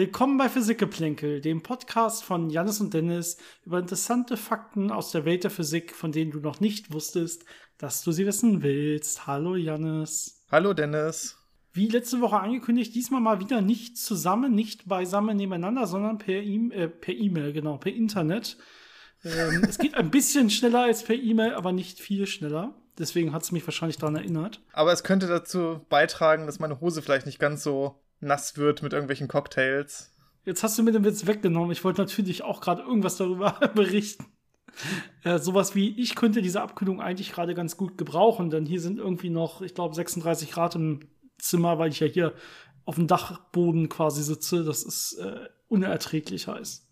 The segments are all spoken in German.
Willkommen bei Physikgeplänkel, dem Podcast von Jannis und Dennis über interessante Fakten aus der Welt der Physik, von denen du noch nicht wusstest, dass du sie wissen willst. Hallo Jannis. Hallo Dennis. Wie letzte Woche angekündigt, diesmal mal wieder nicht zusammen, nicht beisammen nebeneinander, sondern per E-Mail, äh, per E-Mail, genau, per Internet. Ähm, es geht ein bisschen schneller als per E-Mail, aber nicht viel schneller. Deswegen hat es mich wahrscheinlich daran erinnert. Aber es könnte dazu beitragen, dass meine Hose vielleicht nicht ganz so nass wird mit irgendwelchen Cocktails. Jetzt hast du mir den Witz weggenommen. Ich wollte natürlich auch gerade irgendwas darüber berichten. Äh, sowas wie, ich könnte diese Abkühlung eigentlich gerade ganz gut gebrauchen, denn hier sind irgendwie noch, ich glaube, 36 Grad im Zimmer, weil ich ja hier auf dem Dachboden quasi sitze. Das ist äh, unerträglich heiß.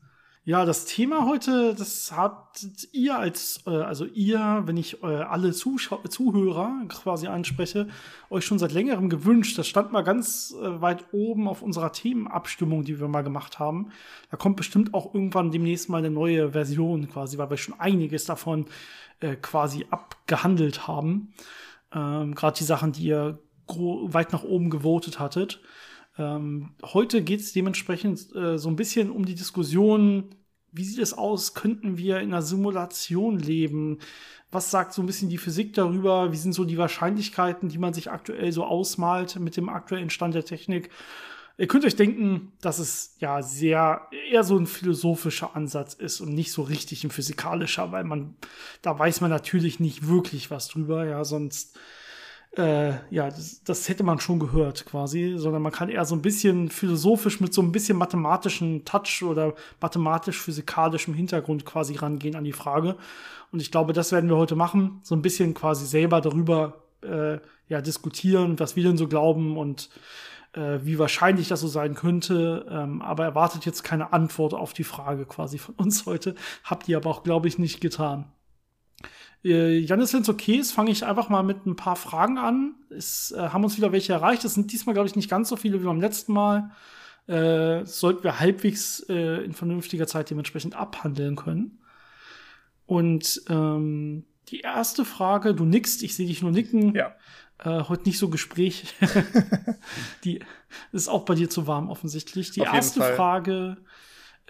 Ja, das Thema heute, das habt ihr als, äh, also ihr, wenn ich äh, alle Zuschau Zuhörer quasi anspreche, euch schon seit längerem gewünscht. Das stand mal ganz äh, weit oben auf unserer Themenabstimmung, die wir mal gemacht haben. Da kommt bestimmt auch irgendwann demnächst mal eine neue Version quasi, weil wir schon einiges davon quasi abgehandelt haben. Ähm, Gerade die Sachen, die ihr weit nach oben gewotet hattet. Ähm, heute geht es dementsprechend äh, so ein bisschen um die Diskussion, wie sieht es aus? Könnten wir in einer Simulation leben? Was sagt so ein bisschen die Physik darüber? Wie sind so die Wahrscheinlichkeiten, die man sich aktuell so ausmalt mit dem aktuellen Stand der Technik? Ihr könnt euch denken, dass es ja sehr eher so ein philosophischer Ansatz ist und nicht so richtig ein physikalischer, weil man da weiß man natürlich nicht wirklich was drüber, ja, sonst äh, ja, das, das, hätte man schon gehört quasi, sondern man kann eher so ein bisschen philosophisch mit so ein bisschen mathematischen Touch oder mathematisch-physikalischem Hintergrund quasi rangehen an die Frage. Und ich glaube, das werden wir heute machen, so ein bisschen quasi selber darüber äh, ja, diskutieren, was wir denn so glauben und äh, wie wahrscheinlich das so sein könnte. Ähm, aber erwartet jetzt keine Antwort auf die Frage quasi von uns heute. Habt ihr aber auch, glaube ich, nicht getan. Äh, Janis, wenn es okay ist, fange ich einfach mal mit ein paar Fragen an. Es äh, haben uns wieder welche erreicht. Es sind diesmal, glaube ich, nicht ganz so viele wie beim letzten Mal. Äh, sollten wir halbwegs äh, in vernünftiger Zeit dementsprechend abhandeln können. Und ähm, die erste Frage, du nickst, ich sehe dich nur nicken. Ja. Äh, heute nicht so Gespräch. die ist auch bei dir zu warm offensichtlich. Die erste Frage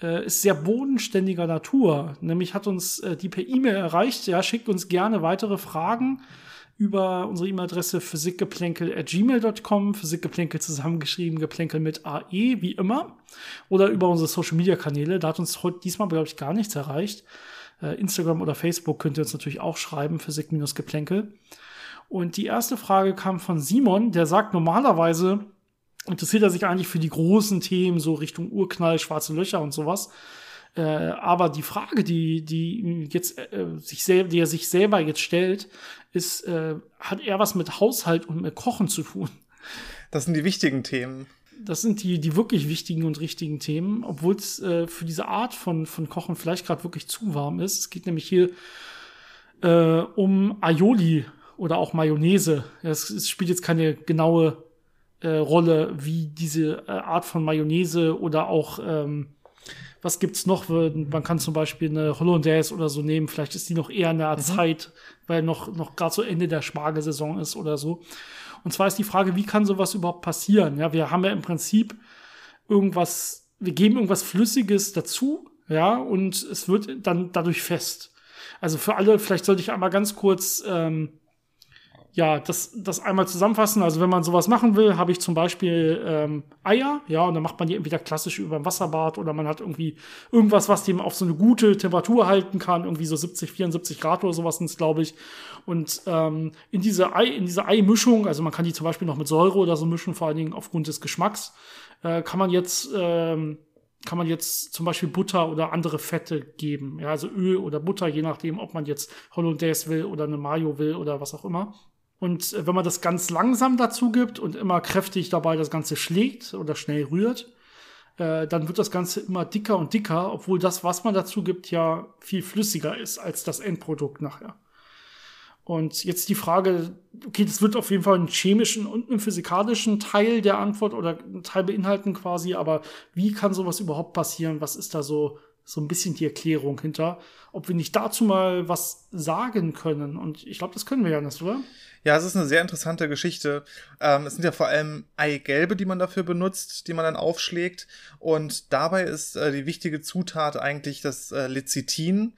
äh, ist sehr bodenständiger Natur. Nämlich hat uns äh, die per E-Mail erreicht. Ja, schickt uns gerne weitere Fragen über unsere E-Mail-Adresse physikgeplänkel.gmail.com, Physikgeplänkel zusammengeschrieben, Geplänkel mit AE, wie immer. Oder über unsere Social-Media-Kanäle. Da hat uns heute diesmal, glaube ich, gar nichts erreicht. Äh, Instagram oder Facebook könnt ihr uns natürlich auch schreiben, Physik-Geplänkel. Und die erste Frage kam von Simon, der sagt normalerweise, interessiert er sich eigentlich für die großen Themen, so Richtung Urknall, schwarze Löcher und sowas. Äh, aber die Frage, die, die jetzt äh, sich selber, die er sich selber jetzt stellt, ist, äh, hat er was mit Haushalt und mit Kochen zu tun? Das sind die wichtigen Themen. Das sind die, die wirklich wichtigen und richtigen Themen, obwohl es äh, für diese Art von, von Kochen vielleicht gerade wirklich zu warm ist. Es geht nämlich hier äh, um Aioli oder auch Mayonnaise. Es, es spielt jetzt keine genaue äh, Rolle wie diese äh, Art von Mayonnaise oder auch ähm, was gibt's noch? Man kann zum Beispiel eine Hollandaise oder so nehmen. Vielleicht ist die noch eher in der mhm. Zeit, weil noch, noch gerade so Ende der Spargelsaison ist oder so. Und zwar ist die Frage, wie kann sowas überhaupt passieren? Ja, wir haben ja im Prinzip irgendwas, wir geben irgendwas Flüssiges dazu, ja, und es wird dann dadurch fest. Also für alle, vielleicht sollte ich einmal ganz kurz ähm, ja, das, das einmal zusammenfassen. Also wenn man sowas machen will, habe ich zum Beispiel ähm, Eier, ja, und dann macht man die entweder klassisch über ein Wasserbad oder man hat irgendwie irgendwas, was dem auf so eine gute Temperatur halten kann, irgendwie so 70, 74 Grad oder sowas sind glaube ich. Und ähm, in diese Ei, in diese Eimischung, also man kann die zum Beispiel noch mit Säure oder so mischen, vor allen Dingen aufgrund des Geschmacks, äh, kann man jetzt ähm, kann man jetzt zum Beispiel Butter oder andere Fette geben. Ja, also Öl oder Butter, je nachdem, ob man jetzt Hollandaise will oder eine Mayo will oder was auch immer. Und äh, wenn man das ganz langsam dazu gibt und immer kräftig dabei das Ganze schlägt oder schnell rührt, äh, dann wird das Ganze immer dicker und dicker, obwohl das, was man dazu gibt, ja viel flüssiger ist als das Endprodukt nachher. Und jetzt die Frage, okay, das wird auf jeden Fall einen chemischen und einen physikalischen Teil der Antwort oder einen Teil beinhalten quasi, aber wie kann sowas überhaupt passieren? Was ist da so, so ein bisschen die Erklärung hinter, ob wir nicht dazu mal was sagen können. Und ich glaube, das können wir ja nicht, oder? Ja, es ist eine sehr interessante Geschichte. Ähm, es sind ja vor allem Eigelbe, die man dafür benutzt, die man dann aufschlägt. Und dabei ist äh, die wichtige Zutat eigentlich das äh, Lecithin.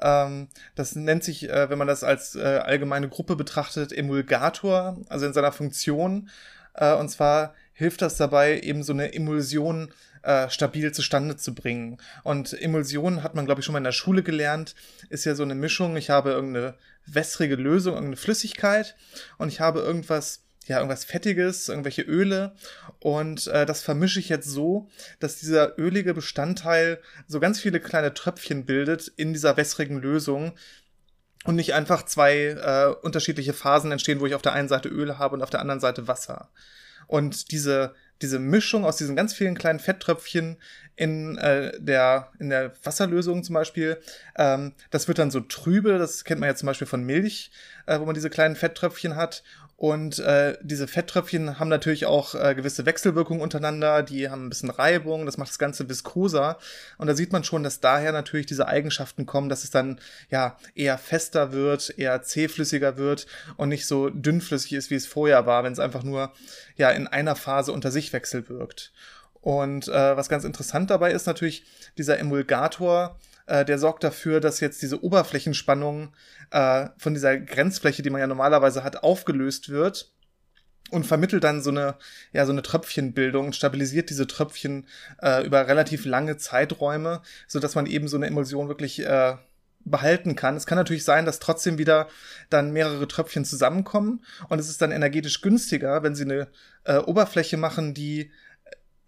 Ähm, das nennt sich, äh, wenn man das als äh, allgemeine Gruppe betrachtet, Emulgator, also in seiner Funktion. Äh, und zwar hilft das dabei, eben so eine Emulsion äh, stabil zustande zu bringen. Und Emulsion hat man, glaube ich, schon mal in der Schule gelernt, ist ja so eine Mischung. Ich habe irgendeine wässrige Lösung, irgendeine Flüssigkeit und ich habe irgendwas ja, irgendwas Fettiges, irgendwelche Öle. Und äh, das vermische ich jetzt so, dass dieser ölige Bestandteil so ganz viele kleine Tröpfchen bildet in dieser wässrigen Lösung. Und nicht einfach zwei äh, unterschiedliche Phasen entstehen, wo ich auf der einen Seite Öl habe und auf der anderen Seite Wasser. Und diese diese Mischung aus diesen ganz vielen kleinen Fetttröpfchen in äh, der in der Wasserlösung zum Beispiel, ähm, das wird dann so trübe. Das kennt man ja zum Beispiel von Milch, äh, wo man diese kleinen Fetttröpfchen hat. Und äh, diese Fetttröpfchen haben natürlich auch äh, gewisse Wechselwirkungen untereinander, die haben ein bisschen Reibung, das macht das Ganze viskoser. Und da sieht man schon, dass daher natürlich diese Eigenschaften kommen, dass es dann ja eher fester wird, eher zähflüssiger wird und nicht so dünnflüssig ist, wie es vorher war, wenn es einfach nur ja in einer Phase unter sich wechselwirkt. Und äh, was ganz interessant dabei ist natürlich, dieser Emulgator äh, der sorgt dafür, dass jetzt diese Oberflächenspannung äh, von dieser Grenzfläche, die man ja normalerweise hat, aufgelöst wird und vermittelt dann so eine ja so eine Tröpfchenbildung stabilisiert diese Tröpfchen äh, über relativ lange Zeiträume, so dass man eben so eine Emulsion wirklich äh, behalten kann. Es kann natürlich sein, dass trotzdem wieder dann mehrere Tröpfchen zusammenkommen und es ist dann energetisch günstiger, wenn sie eine äh, Oberfläche machen, die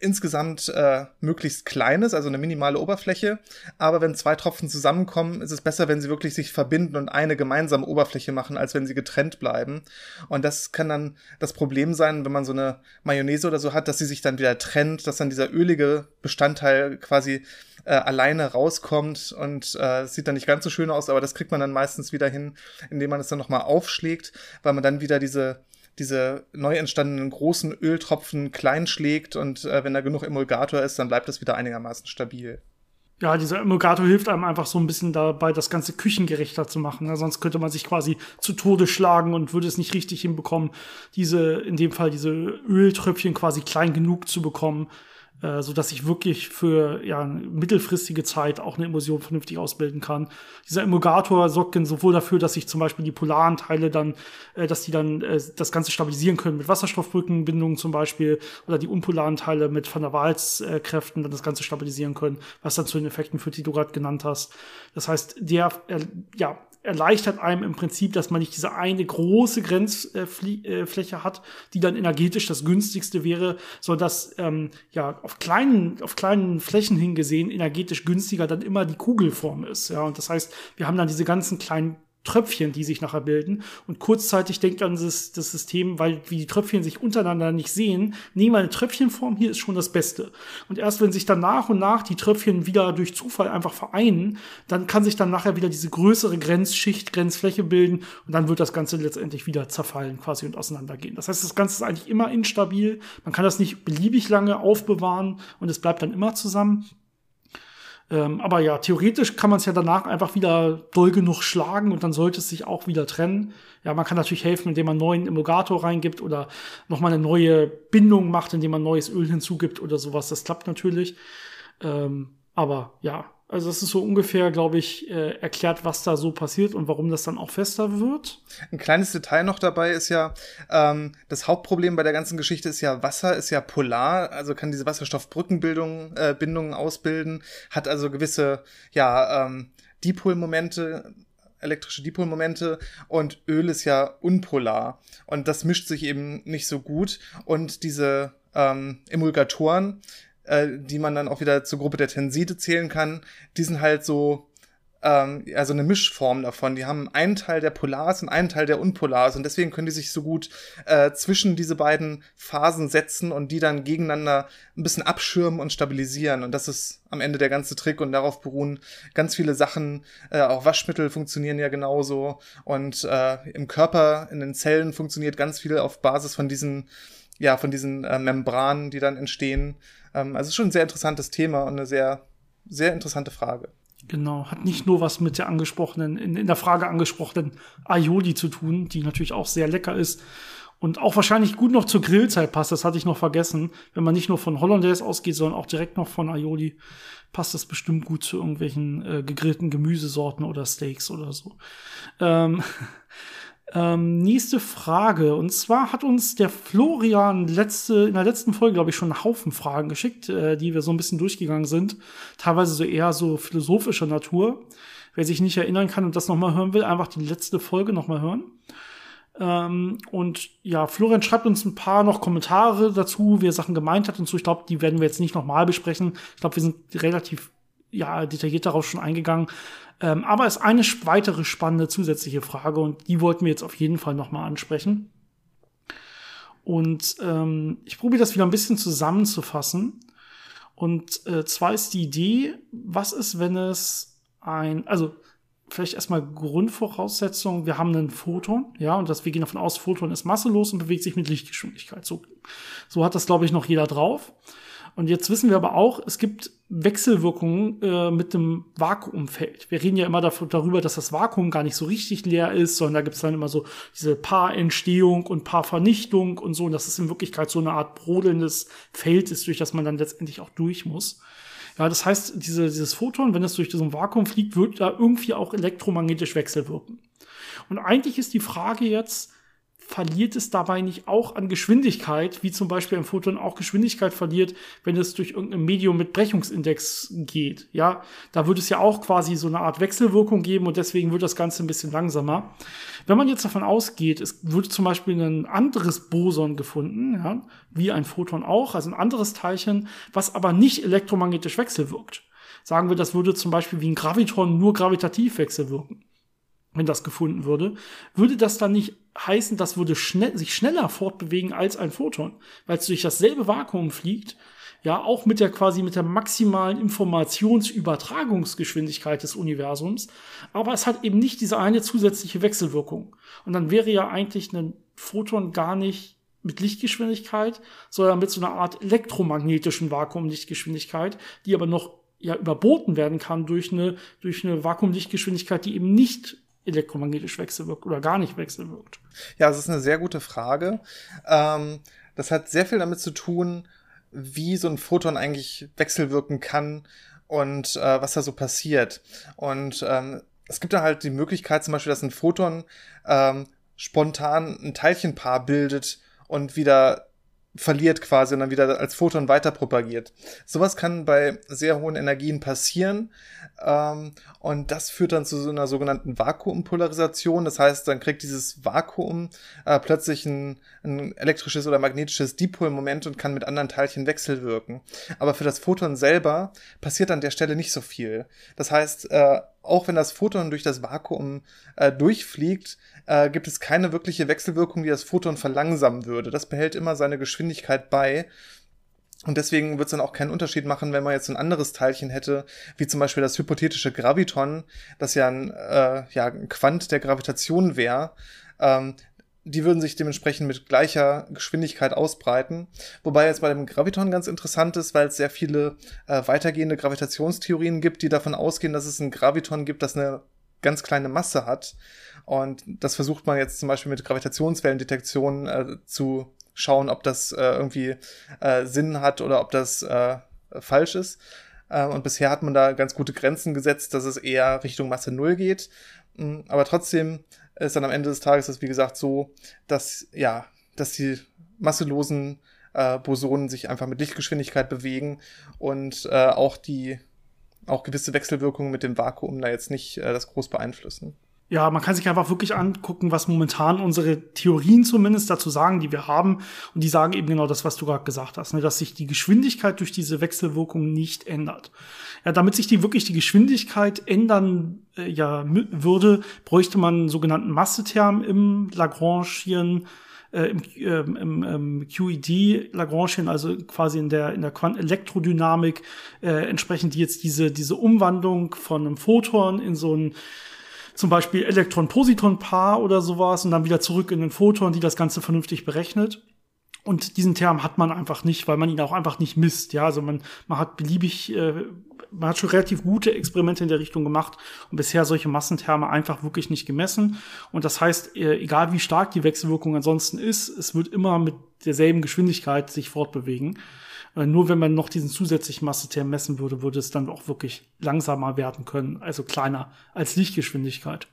insgesamt äh, möglichst kleines, also eine minimale Oberfläche. Aber wenn zwei Tropfen zusammenkommen, ist es besser, wenn sie wirklich sich verbinden und eine gemeinsame Oberfläche machen, als wenn sie getrennt bleiben. Und das kann dann das Problem sein, wenn man so eine Mayonnaise oder so hat, dass sie sich dann wieder trennt, dass dann dieser ölige Bestandteil quasi äh, alleine rauskommt und äh, sieht dann nicht ganz so schön aus, aber das kriegt man dann meistens wieder hin, indem man es dann nochmal aufschlägt, weil man dann wieder diese diese neu entstandenen großen Öltropfen klein schlägt und äh, wenn da genug Emulgator ist, dann bleibt das wieder einigermaßen stabil. Ja, dieser Emulgator hilft einem einfach so ein bisschen dabei, das Ganze küchengerechter zu machen. Ne? Sonst könnte man sich quasi zu Tode schlagen und würde es nicht richtig hinbekommen, diese, in dem Fall diese Öltröpfchen quasi klein genug zu bekommen, äh, so dass ich wirklich für ja, mittelfristige Zeit auch eine Emulsion vernünftig ausbilden kann. Dieser Emulgator sorgt dann sowohl dafür, dass ich zum Beispiel die polaren Teile dann, äh, dass die dann äh, das Ganze stabilisieren können mit Wasserstoffbrückenbindungen zum Beispiel oder die unpolaren Teile mit Van der Waals-Kräften dann das Ganze stabilisieren können, was dann zu den Effekten führt, die du gerade genannt hast. Das heißt, der äh, ja, erleichtert einem im Prinzip, dass man nicht diese eine große Grenzfläche hat, die dann energetisch das günstigste wäre, sondern dass ähm, ja auf kleinen, auf kleinen Flächen hingesehen energetisch günstiger dann immer die Kugelform ist. Ja, und das heißt, wir haben dann diese ganzen kleinen Tröpfchen, die sich nachher bilden. Und kurzzeitig denkt dann das, das System, weil wie die Tröpfchen sich untereinander nicht sehen, nehmen wir eine Tröpfchenform, hier ist schon das Beste. Und erst wenn sich dann nach und nach die Tröpfchen wieder durch Zufall einfach vereinen, dann kann sich dann nachher wieder diese größere Grenzschicht, Grenzfläche bilden und dann wird das Ganze letztendlich wieder zerfallen quasi und auseinandergehen. Das heißt, das Ganze ist eigentlich immer instabil. Man kann das nicht beliebig lange aufbewahren und es bleibt dann immer zusammen. Ähm, aber ja, theoretisch kann man es ja danach einfach wieder doll genug schlagen und dann sollte es sich auch wieder trennen. Ja, man kann natürlich helfen, indem man neuen Emulgator reingibt oder nochmal eine neue Bindung macht, indem man neues Öl hinzugibt oder sowas. Das klappt natürlich. Ähm, aber ja, also es ist so ungefähr, glaube ich, äh, erklärt, was da so passiert und warum das dann auch fester wird. Ein kleines Detail noch dabei ist ja, ähm, das Hauptproblem bei der ganzen Geschichte ist ja, Wasser ist ja polar, also kann diese Wasserstoffbrückenbildung äh, Bindungen ausbilden, hat also gewisse, ja, ähm, Dipolmomente, elektrische Dipolmomente und Öl ist ja unpolar und das mischt sich eben nicht so gut und diese ähm, Emulgatoren äh, die man dann auch wieder zur Gruppe der Tenside zählen kann, die sind halt so ähm, also eine Mischform davon. Die haben einen Teil der Polars und einen Teil der Unpolars und deswegen können die sich so gut äh, zwischen diese beiden Phasen setzen und die dann gegeneinander ein bisschen abschirmen und stabilisieren. Und das ist am Ende der ganze Trick und darauf beruhen ganz viele Sachen. Äh, auch Waschmittel funktionieren ja genauso und äh, im Körper, in den Zellen funktioniert ganz viel auf Basis von diesen ja, von diesen äh, Membranen, die dann entstehen. Ähm, also schon ein sehr interessantes Thema und eine sehr sehr interessante Frage. Genau, hat nicht nur was mit der angesprochenen, in, in der Frage angesprochenen Aioli zu tun, die natürlich auch sehr lecker ist und auch wahrscheinlich gut noch zur Grillzeit passt. Das hatte ich noch vergessen. Wenn man nicht nur von Hollandaise ausgeht, sondern auch direkt noch von Aioli, passt das bestimmt gut zu irgendwelchen äh, gegrillten Gemüsesorten oder Steaks oder so. Ähm, ähm, nächste Frage. Und zwar hat uns der Florian letzte, in der letzten Folge, glaube ich, schon einen Haufen Fragen geschickt, äh, die wir so ein bisschen durchgegangen sind. Teilweise so eher so philosophischer Natur. Wer sich nicht erinnern kann und das nochmal hören will, einfach die letzte Folge nochmal hören. Ähm, und ja, Florian schreibt uns ein paar noch Kommentare dazu, wie er Sachen gemeint hat und so. Ich glaube, die werden wir jetzt nicht nochmal besprechen. Ich glaube, wir sind relativ ja, detailliert darauf schon eingegangen. Ähm, aber es ist eine weitere spannende zusätzliche Frage und die wollten wir jetzt auf jeden Fall nochmal ansprechen. Und ähm, ich probiere das wieder ein bisschen zusammenzufassen. Und äh, zwar ist die Idee, was ist, wenn es ein, also vielleicht erstmal Grundvoraussetzung, wir haben einen Photon, ja, und das, wir gehen davon aus, Photon ist masselos und bewegt sich mit Lichtgeschwindigkeit. So, so hat das, glaube ich, noch jeder drauf. Und jetzt wissen wir aber auch, es gibt Wechselwirkungen äh, mit dem Vakuumfeld. Wir reden ja immer dafür, darüber, dass das Vakuum gar nicht so richtig leer ist, sondern da gibt es dann immer so diese Paarentstehung und Paarvernichtung und so. Und das ist in Wirklichkeit so eine Art brodelndes Feld ist, durch das man dann letztendlich auch durch muss. Ja, das heißt, diese, dieses Photon, wenn es durch ein Vakuum fliegt, wird da irgendwie auch elektromagnetisch wechselwirken. Und eigentlich ist die Frage jetzt, verliert es dabei nicht auch an Geschwindigkeit, wie zum Beispiel ein Photon auch Geschwindigkeit verliert, wenn es durch irgendein Medium mit Brechungsindex geht. Ja, da würde es ja auch quasi so eine Art Wechselwirkung geben und deswegen wird das Ganze ein bisschen langsamer. Wenn man jetzt davon ausgeht, es würde zum Beispiel ein anderes Boson gefunden, ja, wie ein Photon auch, also ein anderes Teilchen, was aber nicht elektromagnetisch wechselwirkt. Sagen wir, das würde zum Beispiel wie ein Graviton nur gravitativ wechselwirken wenn das gefunden würde, würde das dann nicht heißen, das würde schnell, sich schneller fortbewegen als ein Photon, weil es durch dasselbe Vakuum fliegt, ja, auch mit der quasi mit der maximalen Informationsübertragungsgeschwindigkeit des Universums, aber es hat eben nicht diese eine zusätzliche Wechselwirkung. Und dann wäre ja eigentlich ein Photon gar nicht mit Lichtgeschwindigkeit, sondern mit so einer Art elektromagnetischen Vakuumlichtgeschwindigkeit, die aber noch ja überboten werden kann durch eine durch eine Vakuumlichtgeschwindigkeit, die eben nicht elektromagnetisch wechselwirkt oder gar nicht wechselwirkt? Ja, das ist eine sehr gute Frage. Ähm, das hat sehr viel damit zu tun, wie so ein Photon eigentlich wechselwirken kann und äh, was da so passiert. Und ähm, es gibt da halt die Möglichkeit zum Beispiel, dass ein Photon ähm, spontan ein Teilchenpaar bildet und wieder verliert quasi und dann wieder als Photon weiter propagiert. Sowas kann bei sehr hohen Energien passieren ähm, und das führt dann zu so einer sogenannten Vakuumpolarisation. Das heißt, dann kriegt dieses Vakuum äh, plötzlich ein, ein elektrisches oder magnetisches Dipolmoment und kann mit anderen Teilchen wechselwirken. Aber für das Photon selber passiert an der Stelle nicht so viel. Das heißt, äh, auch wenn das Photon durch das Vakuum äh, durchfliegt, äh, gibt es keine wirkliche Wechselwirkung, die das Photon verlangsamen würde. Das behält immer seine Geschwindigkeit bei. Und deswegen wird es dann auch keinen Unterschied machen, wenn man jetzt ein anderes Teilchen hätte, wie zum Beispiel das hypothetische Graviton, das ja ein, äh, ja, ein Quant der Gravitation wäre. Ähm, die würden sich dementsprechend mit gleicher Geschwindigkeit ausbreiten. Wobei jetzt bei dem Graviton ganz interessant ist, weil es sehr viele äh, weitergehende Gravitationstheorien gibt, die davon ausgehen, dass es ein Graviton gibt, das eine ganz kleine Masse hat. Und das versucht man jetzt zum Beispiel mit Gravitationswellendetektion äh, zu schauen, ob das äh, irgendwie äh, Sinn hat oder ob das äh, falsch ist. Äh, und bisher hat man da ganz gute Grenzen gesetzt, dass es eher Richtung Masse Null geht. Mm, aber trotzdem ist dann am Ende des Tages das, wie gesagt, so, dass, ja, dass die masselosen äh, Bosonen sich einfach mit Lichtgeschwindigkeit bewegen und äh, auch die, auch gewisse Wechselwirkungen mit dem Vakuum da jetzt nicht äh, das groß beeinflussen. Ja, man kann sich einfach wirklich angucken, was momentan unsere Theorien zumindest dazu sagen, die wir haben. Und die sagen eben genau das, was du gerade gesagt hast, ne, dass sich die Geschwindigkeit durch diese Wechselwirkung nicht ändert. Ja, damit sich die wirklich die Geschwindigkeit ändern äh, ja, würde, bräuchte man einen sogenannten Masseterm im Lagrangian, äh, im, äh, im, im QED Lagrangian, also quasi in der in der Quantenelektrodynamik äh, entsprechend jetzt diese diese Umwandlung von einem Photon in so ein zum Beispiel Elektron-Positron-Paar oder sowas und dann wieder zurück in den Photon, die das Ganze vernünftig berechnet. Und diesen Term hat man einfach nicht, weil man ihn auch einfach nicht misst. Ja, also man, man hat beliebig, äh, man hat schon relativ gute Experimente in der Richtung gemacht und bisher solche Massentherme einfach wirklich nicht gemessen. Und das heißt, äh, egal wie stark die Wechselwirkung ansonsten ist, es wird immer mit derselben Geschwindigkeit sich fortbewegen. Äh, nur wenn man noch diesen zusätzlichen Masseterm messen würde, würde es dann auch wirklich langsamer werden können, also kleiner als Lichtgeschwindigkeit.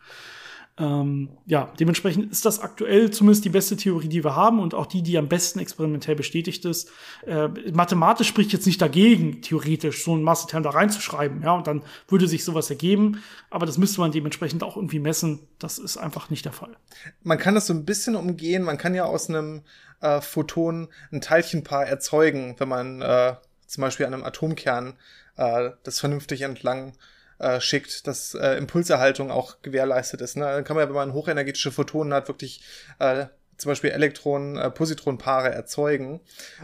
Ähm, ja, dementsprechend ist das aktuell zumindest die beste Theorie, die wir haben und auch die, die am besten experimentell bestätigt ist. Äh, mathematisch spricht jetzt nicht dagegen, theoretisch so einen Masseterm da reinzuschreiben, ja, und dann würde sich sowas ergeben, aber das müsste man dementsprechend auch irgendwie messen. Das ist einfach nicht der Fall. Man kann das so ein bisschen umgehen. Man kann ja aus einem äh, Photon ein Teilchenpaar erzeugen, wenn man äh, zum Beispiel an einem Atomkern äh, das vernünftig entlang äh, schickt, dass äh, Impulserhaltung auch gewährleistet ist. Ne? Dann kann man ja, wenn man hochenergetische Photonen hat, wirklich äh, zum Beispiel Elektronen, äh, Positronpaare erzeugen.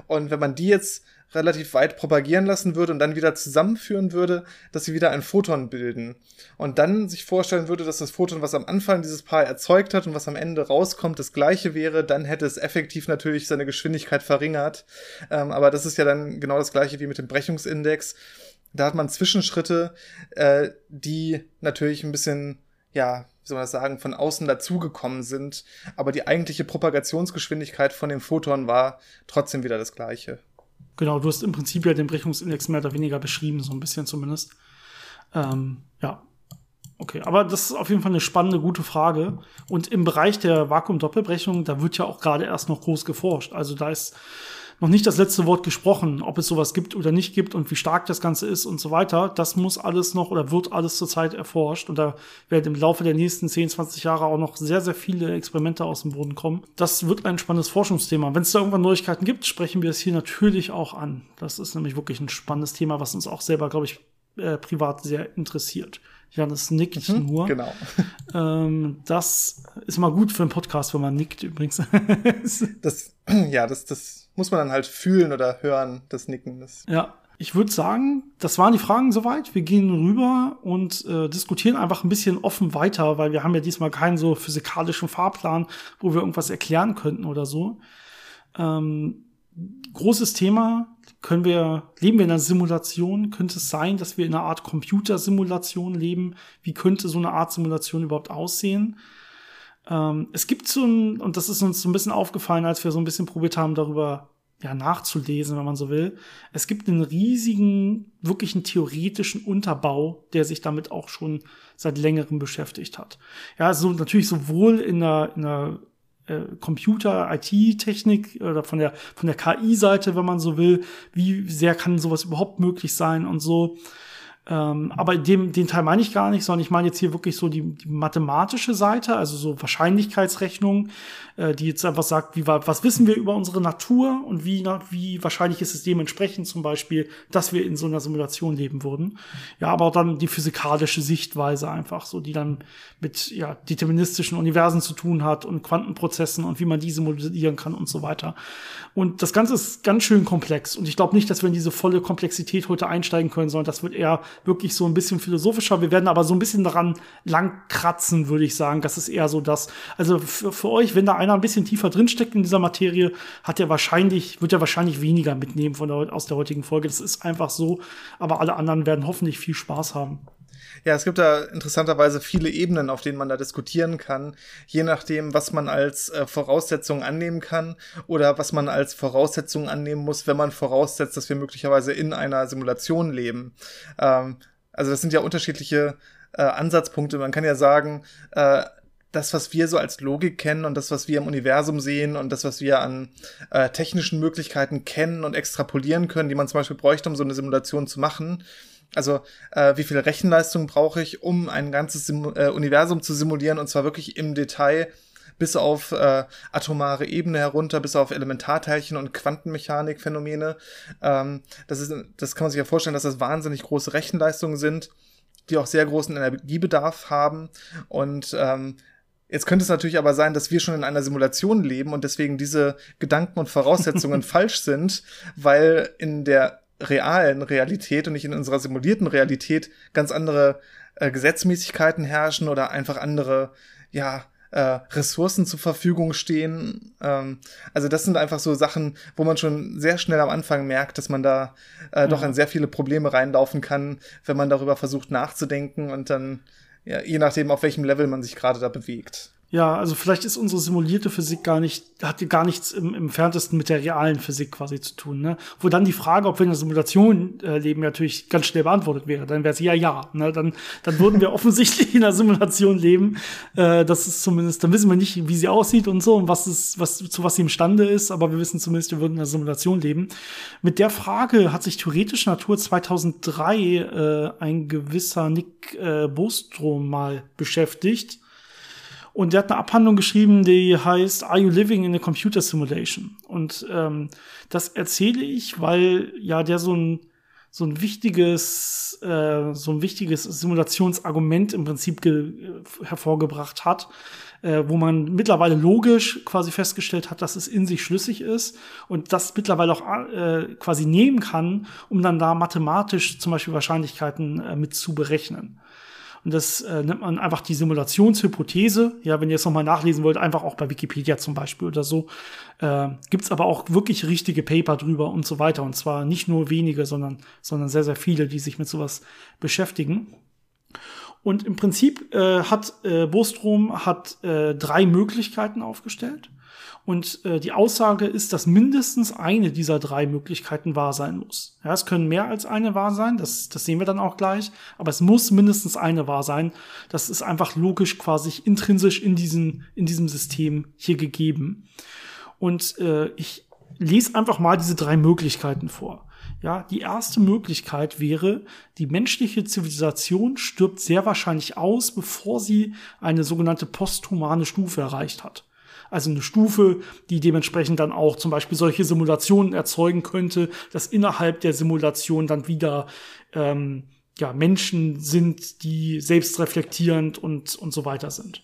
Und wenn man die jetzt relativ weit propagieren lassen würde und dann wieder zusammenführen würde, dass sie wieder ein Photon bilden. Und dann sich vorstellen würde, dass das Photon, was am Anfang dieses Paar erzeugt hat und was am Ende rauskommt, das gleiche wäre, dann hätte es effektiv natürlich seine Geschwindigkeit verringert. Ähm, aber das ist ja dann genau das gleiche wie mit dem Brechungsindex. Da hat man Zwischenschritte, äh, die natürlich ein bisschen, ja, wie soll man das sagen, von außen dazugekommen sind. Aber die eigentliche Propagationsgeschwindigkeit von dem Photon war trotzdem wieder das gleiche. Genau, du hast im Prinzip ja den Brechungsindex mehr oder weniger beschrieben, so ein bisschen zumindest. Ähm, ja. Okay, aber das ist auf jeden Fall eine spannende, gute Frage. Und im Bereich der Vakuumdoppelbrechung, da wird ja auch gerade erst noch groß geforscht. Also da ist noch nicht das letzte Wort gesprochen, ob es sowas gibt oder nicht gibt und wie stark das Ganze ist und so weiter. Das muss alles noch oder wird alles zurzeit erforscht und da werden im Laufe der nächsten 10, 20 Jahre auch noch sehr, sehr viele Experimente aus dem Boden kommen. Das wird ein spannendes Forschungsthema. Wenn es da irgendwann Neuigkeiten gibt, sprechen wir es hier natürlich auch an. Das ist nämlich wirklich ein spannendes Thema, was uns auch selber, glaube ich, äh, privat sehr interessiert. Janis nickt mhm, nur. Genau. Ähm, das ist mal gut für einen Podcast, wenn man nickt übrigens. das, ja, das, das muss man dann halt fühlen oder hören, das Nicken. Das ja, ich würde sagen, das waren die Fragen soweit. Wir gehen rüber und äh, diskutieren einfach ein bisschen offen weiter, weil wir haben ja diesmal keinen so physikalischen Fahrplan, wo wir irgendwas erklären könnten oder so. Ähm, großes Thema. Können wir, leben wir in einer Simulation? Könnte es sein, dass wir in einer Art Computersimulation leben? Wie könnte so eine Art Simulation überhaupt aussehen? Ähm, es gibt so ein, und das ist uns so ein bisschen aufgefallen, als wir so ein bisschen probiert haben, darüber ja, nachzulesen, wenn man so will. Es gibt einen riesigen, wirklich einen theoretischen Unterbau, der sich damit auch schon seit längerem beschäftigt hat. Ja, so natürlich sowohl in der, in der äh, Computer, IT-Technik oder von der, von der KI-Seite, wenn man so will, wie sehr kann sowas überhaupt möglich sein und so. Ähm, aber dem, den Teil meine ich gar nicht, sondern ich meine jetzt hier wirklich so die, die mathematische Seite, also so Wahrscheinlichkeitsrechnung, äh, die jetzt einfach sagt, wie, was wissen wir über unsere Natur und wie, wie wahrscheinlich ist es dementsprechend zum Beispiel, dass wir in so einer Simulation leben würden. Ja, aber auch dann die physikalische Sichtweise einfach so, die dann mit ja, deterministischen Universen zu tun hat und Quantenprozessen und wie man die simulieren kann und so weiter. Und das Ganze ist ganz schön komplex und ich glaube nicht, dass wir in diese volle Komplexität heute einsteigen können, sondern das wird eher wirklich so ein bisschen philosophischer. Wir werden aber so ein bisschen daran langkratzen, würde ich sagen. Das ist eher so das. Also für, für euch, wenn da einer ein bisschen tiefer drinsteckt in dieser Materie, hat er wahrscheinlich, wird er wahrscheinlich weniger mitnehmen von der, aus der heutigen Folge. Das ist einfach so. Aber alle anderen werden hoffentlich viel Spaß haben. Ja, es gibt da interessanterweise viele Ebenen, auf denen man da diskutieren kann, je nachdem, was man als äh, Voraussetzung annehmen kann oder was man als Voraussetzung annehmen muss, wenn man voraussetzt, dass wir möglicherweise in einer Simulation leben. Ähm, also das sind ja unterschiedliche äh, Ansatzpunkte. Man kann ja sagen, äh, das, was wir so als Logik kennen und das, was wir im Universum sehen und das, was wir an äh, technischen Möglichkeiten kennen und extrapolieren können, die man zum Beispiel bräuchte, um so eine Simulation zu machen, also äh, wie viel Rechenleistung brauche ich, um ein ganzes Sim äh, Universum zu simulieren und zwar wirklich im Detail bis auf äh, atomare Ebene herunter, bis auf Elementarteilchen und Quantenmechanikphänomene. Ähm, das, ist, das kann man sich ja vorstellen, dass das wahnsinnig große Rechenleistungen sind, die auch sehr großen Energiebedarf haben. Und ähm, Jetzt könnte es natürlich aber sein, dass wir schon in einer Simulation leben und deswegen diese Gedanken und Voraussetzungen falsch sind, weil in der realen Realität und nicht in unserer simulierten Realität ganz andere äh, Gesetzmäßigkeiten herrschen oder einfach andere, ja, äh, Ressourcen zur Verfügung stehen. Ähm, also das sind einfach so Sachen, wo man schon sehr schnell am Anfang merkt, dass man da äh, ja. doch in sehr viele Probleme reinlaufen kann, wenn man darüber versucht nachzudenken und dann, ja, je nachdem, auf welchem Level man sich gerade da bewegt. Ja, also vielleicht ist unsere simulierte Physik gar nicht, hat gar nichts im, im ferntesten mit der realen Physik quasi zu tun. Ne? Wo dann die Frage, ob wir in einer Simulation äh, leben, natürlich ganz schnell beantwortet wäre. Dann wäre es ja ja. Ne? Dann, dann würden wir offensichtlich in einer Simulation leben. Äh, das ist zumindest, dann wissen wir nicht, wie sie aussieht und so und was ist, was, zu was sie imstande ist, aber wir wissen zumindest, wir würden in einer Simulation leben. Mit der Frage hat sich theoretisch Natur 2003 äh, ein gewisser Nick äh, Bostrom mal beschäftigt und der hat eine Abhandlung geschrieben, die heißt Are You Living in a Computer Simulation? Und ähm, das erzähle ich, weil ja der so ein so ein wichtiges äh, so ein wichtiges Simulationsargument im Prinzip äh, hervorgebracht hat, äh, wo man mittlerweile logisch quasi festgestellt hat, dass es in sich schlüssig ist und das mittlerweile auch äh, quasi nehmen kann, um dann da mathematisch zum Beispiel Wahrscheinlichkeiten äh, mit zu berechnen. Und das äh, nennt man einfach die Simulationshypothese. Ja, wenn ihr es nochmal nachlesen wollt, einfach auch bei Wikipedia zum Beispiel oder so. Äh, Gibt aber auch wirklich richtige Paper drüber und so weiter. Und zwar nicht nur wenige, sondern, sondern sehr, sehr viele, die sich mit sowas beschäftigen. Und im Prinzip äh, hat äh, Bostrom hat äh, drei Möglichkeiten aufgestellt. Und äh, die Aussage ist, dass mindestens eine dieser drei Möglichkeiten wahr sein muss. Ja, es können mehr als eine wahr sein, das, das sehen wir dann auch gleich, aber es muss mindestens eine wahr sein. Das ist einfach logisch quasi intrinsisch in, diesen, in diesem System hier gegeben. Und äh, ich lese einfach mal diese drei Möglichkeiten vor. Ja, die erste Möglichkeit wäre, die menschliche Zivilisation stirbt sehr wahrscheinlich aus, bevor sie eine sogenannte posthumane Stufe erreicht hat. Also eine Stufe, die dementsprechend dann auch zum Beispiel solche Simulationen erzeugen könnte, dass innerhalb der Simulation dann wieder ähm, ja, Menschen sind, die selbstreflektierend und, und so weiter sind.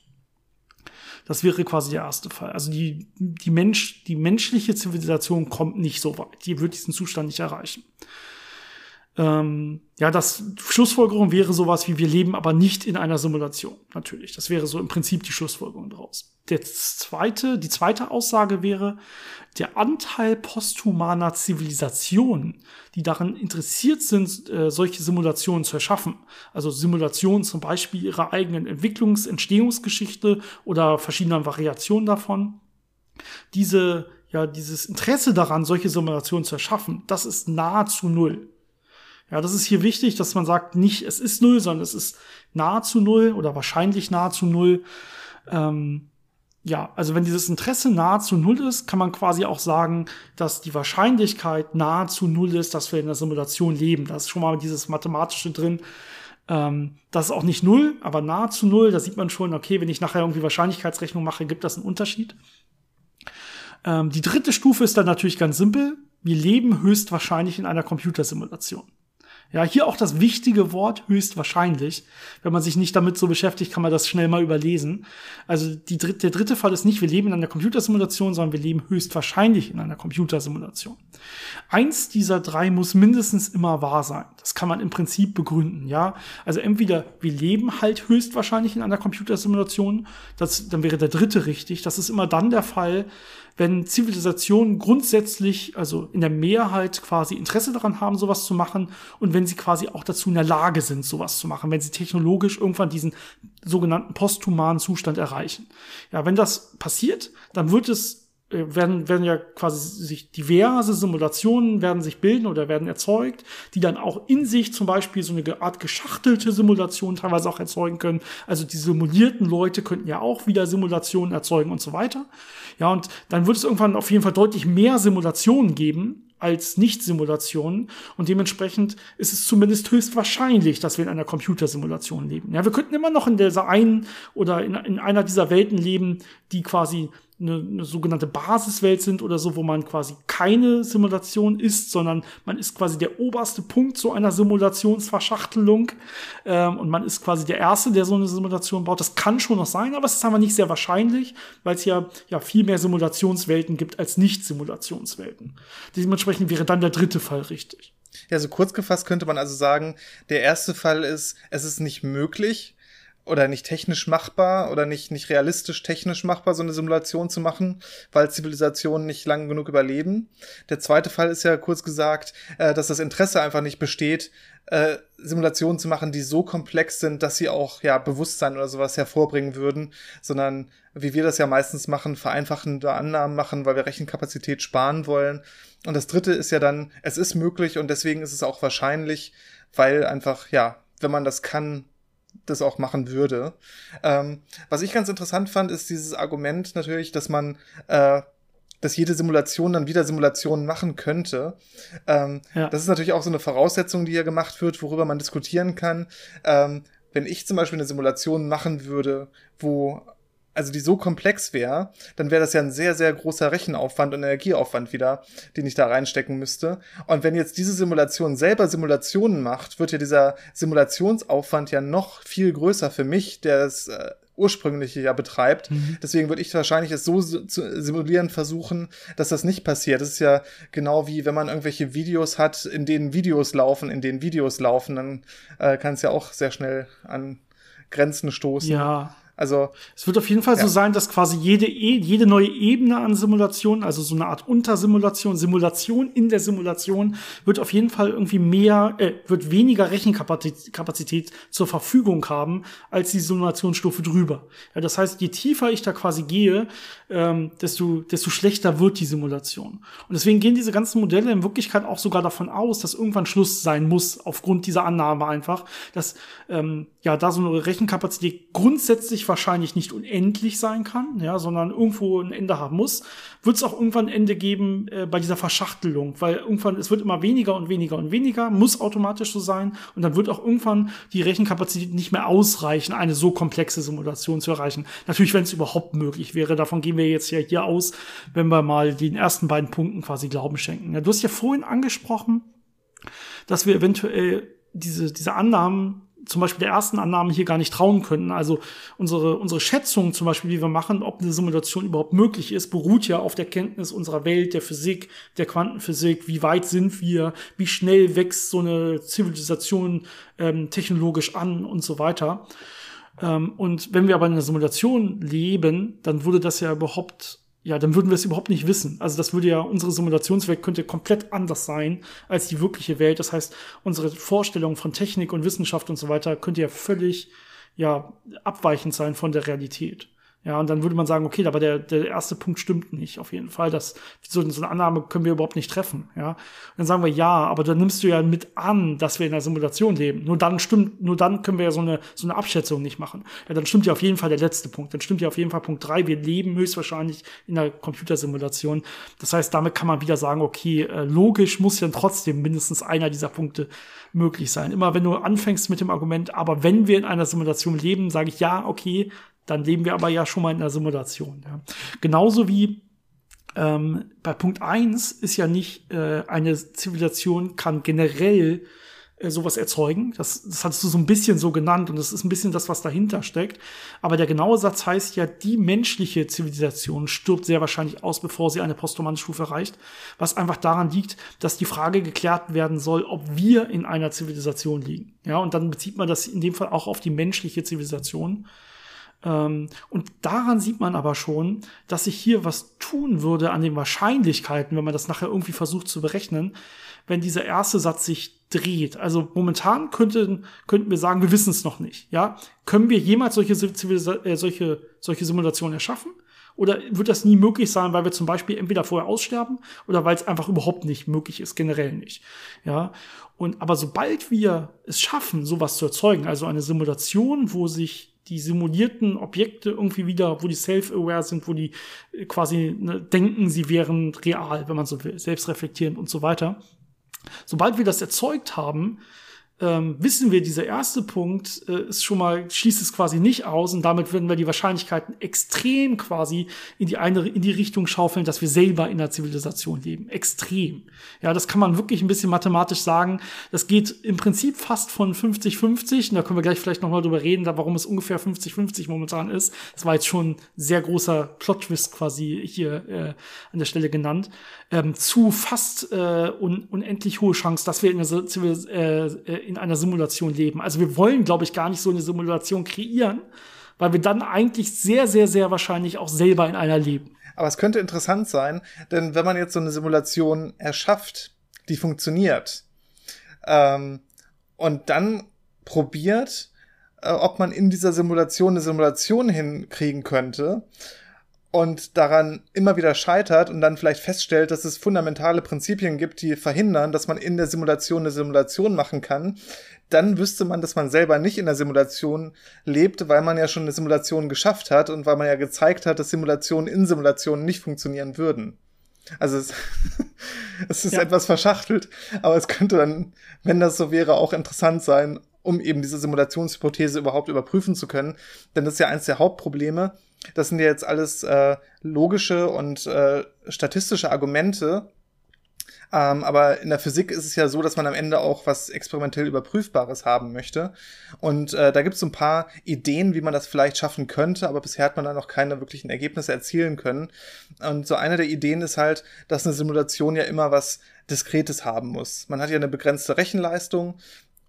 Das wäre quasi der erste Fall. Also die, die, Mensch, die menschliche Zivilisation kommt nicht so weit. Die wird diesen Zustand nicht erreichen. Ähm, ja, das Schlussfolgerung wäre sowas wie wir leben aber nicht in einer Simulation. Natürlich. Das wäre so im Prinzip die Schlussfolgerung daraus der zweite, die zweite Aussage wäre, der Anteil posthumaner Zivilisationen, die daran interessiert sind, äh, solche Simulationen zu erschaffen. Also Simulationen zum Beispiel ihrer eigenen Entwicklungs-, Entstehungsgeschichte oder verschiedener Variationen davon. Diese, ja, dieses Interesse daran, solche Simulationen zu erschaffen, das ist nahezu null. Ja, das ist hier wichtig, dass man sagt, nicht es ist null, sondern es ist nahezu null oder wahrscheinlich nahezu null. Ähm, ja, also wenn dieses Interesse nahezu null ist, kann man quasi auch sagen, dass die Wahrscheinlichkeit nahezu null ist, dass wir in der Simulation leben. Da ist schon mal dieses Mathematische drin. Ähm, das ist auch nicht null, aber nahezu null. Da sieht man schon, okay, wenn ich nachher irgendwie Wahrscheinlichkeitsrechnung mache, gibt das einen Unterschied. Ähm, die dritte Stufe ist dann natürlich ganz simpel. Wir leben höchstwahrscheinlich in einer Computersimulation. Ja, hier auch das wichtige Wort höchstwahrscheinlich. Wenn man sich nicht damit so beschäftigt, kann man das schnell mal überlesen. Also die, der dritte Fall ist nicht, wir leben in einer Computersimulation, sondern wir leben höchstwahrscheinlich in einer Computersimulation. Eins dieser drei muss mindestens immer wahr sein. Das kann man im Prinzip begründen, ja. Also entweder wir leben halt höchstwahrscheinlich in einer Computersimulation, das, dann wäre der dritte richtig. Das ist immer dann der Fall, wenn Zivilisationen grundsätzlich, also in der Mehrheit quasi Interesse daran haben, sowas zu machen und wenn sie quasi auch dazu in der Lage sind, sowas zu machen, wenn sie technologisch irgendwann diesen sogenannten posthumanen Zustand erreichen. Ja, wenn das passiert, dann wird es werden, werden ja quasi sich diverse Simulationen werden sich bilden oder werden erzeugt, die dann auch in sich zum Beispiel so eine Art geschachtelte Simulation teilweise auch erzeugen können. Also die simulierten Leute könnten ja auch wieder Simulationen erzeugen und so weiter. Ja, und dann wird es irgendwann auf jeden Fall deutlich mehr Simulationen geben, als Nicht-Simulationen. Und dementsprechend ist es zumindest höchst wahrscheinlich, dass wir in einer Computersimulation leben. Ja, wir könnten immer noch in dieser einen oder in, in einer dieser Welten leben, die quasi eine, eine sogenannte Basiswelt sind oder so, wo man quasi keine Simulation ist, sondern man ist quasi der oberste Punkt so einer Simulationsverschachtelung ähm, und man ist quasi der Erste, der so eine Simulation baut. Das kann schon noch sein, aber es ist aber nicht sehr wahrscheinlich, weil es ja, ja viel mehr Simulationswelten gibt als Nicht-Simulationswelten. Dementsprechend wäre dann der dritte Fall richtig. Ja, so kurz gefasst könnte man also sagen, der erste Fall ist, es ist nicht möglich, oder nicht technisch machbar oder nicht, nicht realistisch technisch machbar, so eine Simulation zu machen, weil Zivilisationen nicht lang genug überleben. Der zweite Fall ist ja kurz gesagt, äh, dass das Interesse einfach nicht besteht, äh, Simulationen zu machen, die so komplex sind, dass sie auch ja Bewusstsein oder sowas hervorbringen würden, sondern wie wir das ja meistens machen, vereinfachende Annahmen machen, weil wir Rechenkapazität sparen wollen. Und das dritte ist ja dann, es ist möglich und deswegen ist es auch wahrscheinlich, weil einfach, ja, wenn man das kann, das auch machen würde. Ähm, was ich ganz interessant fand, ist dieses Argument natürlich, dass man, äh, dass jede Simulation dann wieder Simulationen machen könnte. Ähm, ja. Das ist natürlich auch so eine Voraussetzung, die hier gemacht wird, worüber man diskutieren kann. Ähm, wenn ich zum Beispiel eine Simulation machen würde, wo also die so komplex wäre, dann wäre das ja ein sehr, sehr großer Rechenaufwand und Energieaufwand wieder, den ich da reinstecken müsste. Und wenn jetzt diese Simulation selber Simulationen macht, wird ja dieser Simulationsaufwand ja noch viel größer für mich, der es äh, ursprüngliche ja betreibt. Mhm. Deswegen würde ich wahrscheinlich es so zu simulieren versuchen, dass das nicht passiert. Das ist ja genau wie, wenn man irgendwelche Videos hat, in denen Videos laufen, in denen Videos laufen, dann äh, kann es ja auch sehr schnell an Grenzen stoßen. Ja, also es wird auf jeden Fall ja. so sein, dass quasi jede, e, jede neue Ebene an Simulation, also so eine Art Untersimulation, Simulation in der Simulation, wird auf jeden Fall irgendwie mehr, äh, wird weniger Rechenkapazität zur Verfügung haben als die Simulationsstufe drüber. Ja, das heißt, je tiefer ich da quasi gehe, ähm, desto, desto schlechter wird die Simulation. Und deswegen gehen diese ganzen Modelle in Wirklichkeit auch sogar davon aus, dass irgendwann Schluss sein muss, aufgrund dieser Annahme einfach, dass ähm, ja da so eine Rechenkapazität grundsätzlich wahrscheinlich nicht unendlich sein kann, ja, sondern irgendwo ein Ende haben muss, wird es auch irgendwann ein Ende geben äh, bei dieser Verschachtelung, weil irgendwann es wird immer weniger und weniger und weniger, muss automatisch so sein und dann wird auch irgendwann die Rechenkapazität nicht mehr ausreichen, eine so komplexe Simulation zu erreichen. Natürlich, wenn es überhaupt möglich wäre, davon gehen wir jetzt ja hier aus, wenn wir mal den ersten beiden Punkten quasi Glauben schenken. Ja, du hast ja vorhin angesprochen, dass wir eventuell diese, diese Annahmen zum Beispiel der ersten Annahme hier gar nicht trauen können. Also unsere, unsere Schätzung zum Beispiel, wie wir machen, ob eine Simulation überhaupt möglich ist, beruht ja auf der Kenntnis unserer Welt, der Physik, der Quantenphysik, wie weit sind wir, wie schnell wächst so eine Zivilisation ähm, technologisch an und so weiter. Ähm, und wenn wir aber in einer Simulation leben, dann würde das ja überhaupt ja, dann würden wir es überhaupt nicht wissen. Also das würde ja, unsere Simulationswelt könnte komplett anders sein als die wirkliche Welt. Das heißt, unsere Vorstellung von Technik und Wissenschaft und so weiter könnte ja völlig, ja, abweichend sein von der Realität. Ja, und dann würde man sagen, okay, aber der, der erste Punkt stimmt nicht, auf jeden Fall. Das, so, so eine Annahme können wir überhaupt nicht treffen. Ja. Und dann sagen wir, ja, aber dann nimmst du ja mit an, dass wir in einer Simulation leben. Nur dann stimmt, nur dann können wir ja so eine, so eine Abschätzung nicht machen. Ja, dann stimmt ja auf jeden Fall der letzte Punkt. Dann stimmt ja auf jeden Fall Punkt drei. Wir leben höchstwahrscheinlich in einer Computersimulation. Das heißt, damit kann man wieder sagen, okay, äh, logisch muss ja trotzdem mindestens einer dieser Punkte möglich sein. Immer wenn du anfängst mit dem Argument, aber wenn wir in einer Simulation leben, sage ich ja, okay, dann leben wir aber ja schon mal in einer Simulation. Ja. Genauso wie ähm, bei Punkt eins ist ja nicht, äh, eine Zivilisation kann generell äh, sowas erzeugen. Das, das hattest du so ein bisschen so genannt und das ist ein bisschen das, was dahinter steckt. Aber der genaue Satz heißt ja, die menschliche Zivilisation stirbt sehr wahrscheinlich aus, bevor sie eine Posthumanstufe erreicht. Was einfach daran liegt, dass die Frage geklärt werden soll, ob wir in einer Zivilisation liegen. Ja, und dann bezieht man das in dem Fall auch auf die menschliche Zivilisation. Ähm, und daran sieht man aber schon, dass sich hier was tun würde an den Wahrscheinlichkeiten, wenn man das nachher irgendwie versucht zu berechnen, wenn dieser erste Satz sich dreht. Also momentan könnten, könnten wir sagen, wir wissen es noch nicht. Ja, können wir jemals solche, äh, solche, solche Simulationen erschaffen? Oder wird das nie möglich sein, weil wir zum Beispiel entweder vorher aussterben oder weil es einfach überhaupt nicht möglich ist, generell nicht. Ja. Und aber sobald wir es schaffen, sowas zu erzeugen, also eine Simulation, wo sich die simulierten Objekte irgendwie wieder, wo die self-aware sind, wo die äh, quasi ne, denken, sie wären real, wenn man so will, selbstreflektierend und so weiter. Sobald wir das erzeugt haben, ähm, wissen wir, dieser erste Punkt äh, ist schon mal, schließt es quasi nicht aus und damit würden wir die Wahrscheinlichkeiten extrem quasi in die eine, in die Richtung schaufeln, dass wir selber in der Zivilisation leben. Extrem. Ja, das kann man wirklich ein bisschen mathematisch sagen. Das geht im Prinzip fast von 50-50 und da können wir gleich vielleicht nochmal drüber reden, warum es ungefähr 50-50 momentan ist. Das war jetzt schon ein sehr großer Plot-Twist quasi hier äh, an der Stelle genannt. Ähm, zu fast äh, un unendlich hohe Chance, dass wir in der, Zivil äh, in einer Simulation leben. Also wir wollen, glaube ich, gar nicht so eine Simulation kreieren, weil wir dann eigentlich sehr, sehr, sehr wahrscheinlich auch selber in einer leben. Aber es könnte interessant sein, denn wenn man jetzt so eine Simulation erschafft, die funktioniert, ähm, und dann probiert, äh, ob man in dieser Simulation eine Simulation hinkriegen könnte und daran immer wieder scheitert und dann vielleicht feststellt, dass es fundamentale Prinzipien gibt, die verhindern, dass man in der Simulation eine Simulation machen kann, dann wüsste man, dass man selber nicht in der Simulation lebt, weil man ja schon eine Simulation geschafft hat und weil man ja gezeigt hat, dass Simulationen in Simulationen nicht funktionieren würden. Also es, es ist ja. etwas verschachtelt, aber es könnte dann, wenn das so wäre, auch interessant sein, um eben diese Simulationshypothese überhaupt überprüfen zu können. Denn das ist ja eines der Hauptprobleme. Das sind ja jetzt alles äh, logische und äh, statistische Argumente, ähm, aber in der Physik ist es ja so, dass man am Ende auch was experimentell Überprüfbares haben möchte. Und äh, da gibt es so ein paar Ideen, wie man das vielleicht schaffen könnte, aber bisher hat man da noch keine wirklichen Ergebnisse erzielen können. Und so eine der Ideen ist halt, dass eine Simulation ja immer was Diskretes haben muss. Man hat ja eine begrenzte Rechenleistung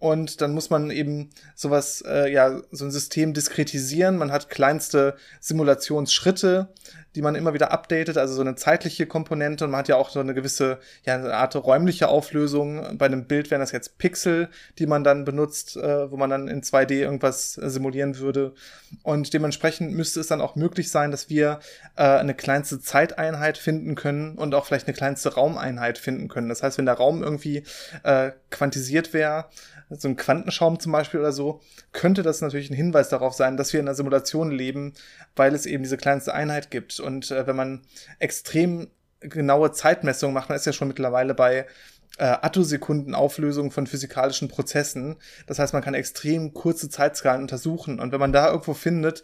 und dann muss man eben sowas, äh, ja, so ein System diskretisieren. Man hat kleinste Simulationsschritte, die man immer wieder updatet, also so eine zeitliche Komponente. Und man hat ja auch so eine gewisse, ja, eine Art räumliche Auflösung. Bei einem Bild wären das jetzt Pixel, die man dann benutzt, äh, wo man dann in 2D irgendwas äh, simulieren würde. Und dementsprechend müsste es dann auch möglich sein, dass wir äh, eine kleinste Zeiteinheit finden können und auch vielleicht eine kleinste Raumeinheit finden können. Das heißt, wenn der Raum irgendwie äh, quantisiert wäre, so ein Quantenschaum zum Beispiel oder so, könnte das natürlich ein Hinweis darauf sein, dass wir in einer Simulation leben, weil es eben diese kleinste Einheit gibt. Und äh, wenn man extrem genaue Zeitmessungen macht, man ist ja schon mittlerweile bei äh, Attosekunden-Auflösung von physikalischen Prozessen. Das heißt, man kann extrem kurze Zeitskalen untersuchen. Und wenn man da irgendwo findet,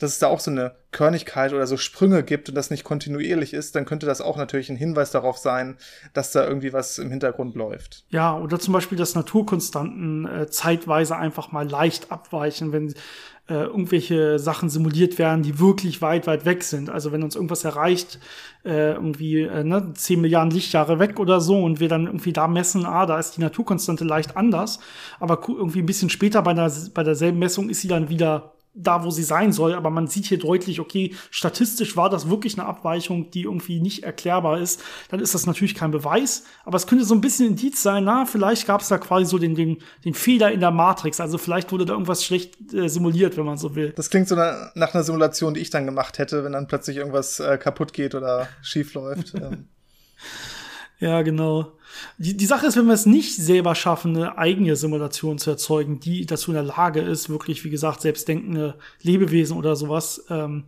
dass es da auch so eine Körnigkeit oder so Sprünge gibt und das nicht kontinuierlich ist, dann könnte das auch natürlich ein Hinweis darauf sein, dass da irgendwie was im Hintergrund läuft. Ja, oder zum Beispiel, dass Naturkonstanten äh, zeitweise einfach mal leicht abweichen, wenn äh, irgendwelche Sachen simuliert werden, die wirklich weit, weit weg sind. Also wenn uns irgendwas erreicht, äh, irgendwie äh, ne, 10 Milliarden Lichtjahre weg oder so und wir dann irgendwie da messen, ah, da ist die Naturkonstante leicht anders, aber irgendwie ein bisschen später bei, der, bei derselben Messung ist sie dann wieder da, wo sie sein soll, aber man sieht hier deutlich, okay, statistisch war das wirklich eine Abweichung, die irgendwie nicht erklärbar ist, dann ist das natürlich kein Beweis, aber es könnte so ein bisschen Indiz sein, na, vielleicht gab es da quasi so den, den, den Fehler in der Matrix, also vielleicht wurde da irgendwas schlecht äh, simuliert, wenn man so will. Das klingt so nach, nach einer Simulation, die ich dann gemacht hätte, wenn dann plötzlich irgendwas äh, kaputt geht oder schief läuft. ähm. Ja, genau. Die, die Sache ist, wenn wir es nicht selber schaffen, eine eigene Simulation zu erzeugen, die dazu in der Lage ist, wirklich, wie gesagt, selbstdenkende Lebewesen oder sowas ähm,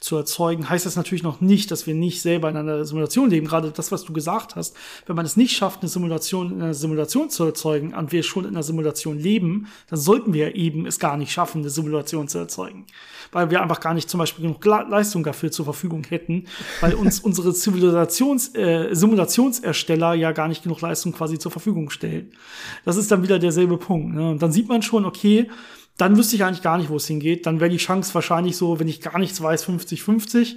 zu erzeugen, heißt das natürlich noch nicht, dass wir nicht selber in einer Simulation leben. Gerade das, was du gesagt hast, wenn man es nicht schafft, eine Simulation in einer Simulation zu erzeugen, und wir schon in einer Simulation leben, dann sollten wir eben es gar nicht schaffen, eine Simulation zu erzeugen. Weil wir einfach gar nicht zum Beispiel genug Leistung dafür zur Verfügung hätten, weil uns unsere Zivilisations, äh, Simulationsersteller ja gar nicht genug Leistung quasi zur Verfügung stellen. Das ist dann wieder derselbe Punkt. Ne? Und dann sieht man schon, okay, dann wüsste ich eigentlich gar nicht, wo es hingeht. Dann wäre die Chance wahrscheinlich so, wenn ich gar nichts weiß, 50-50.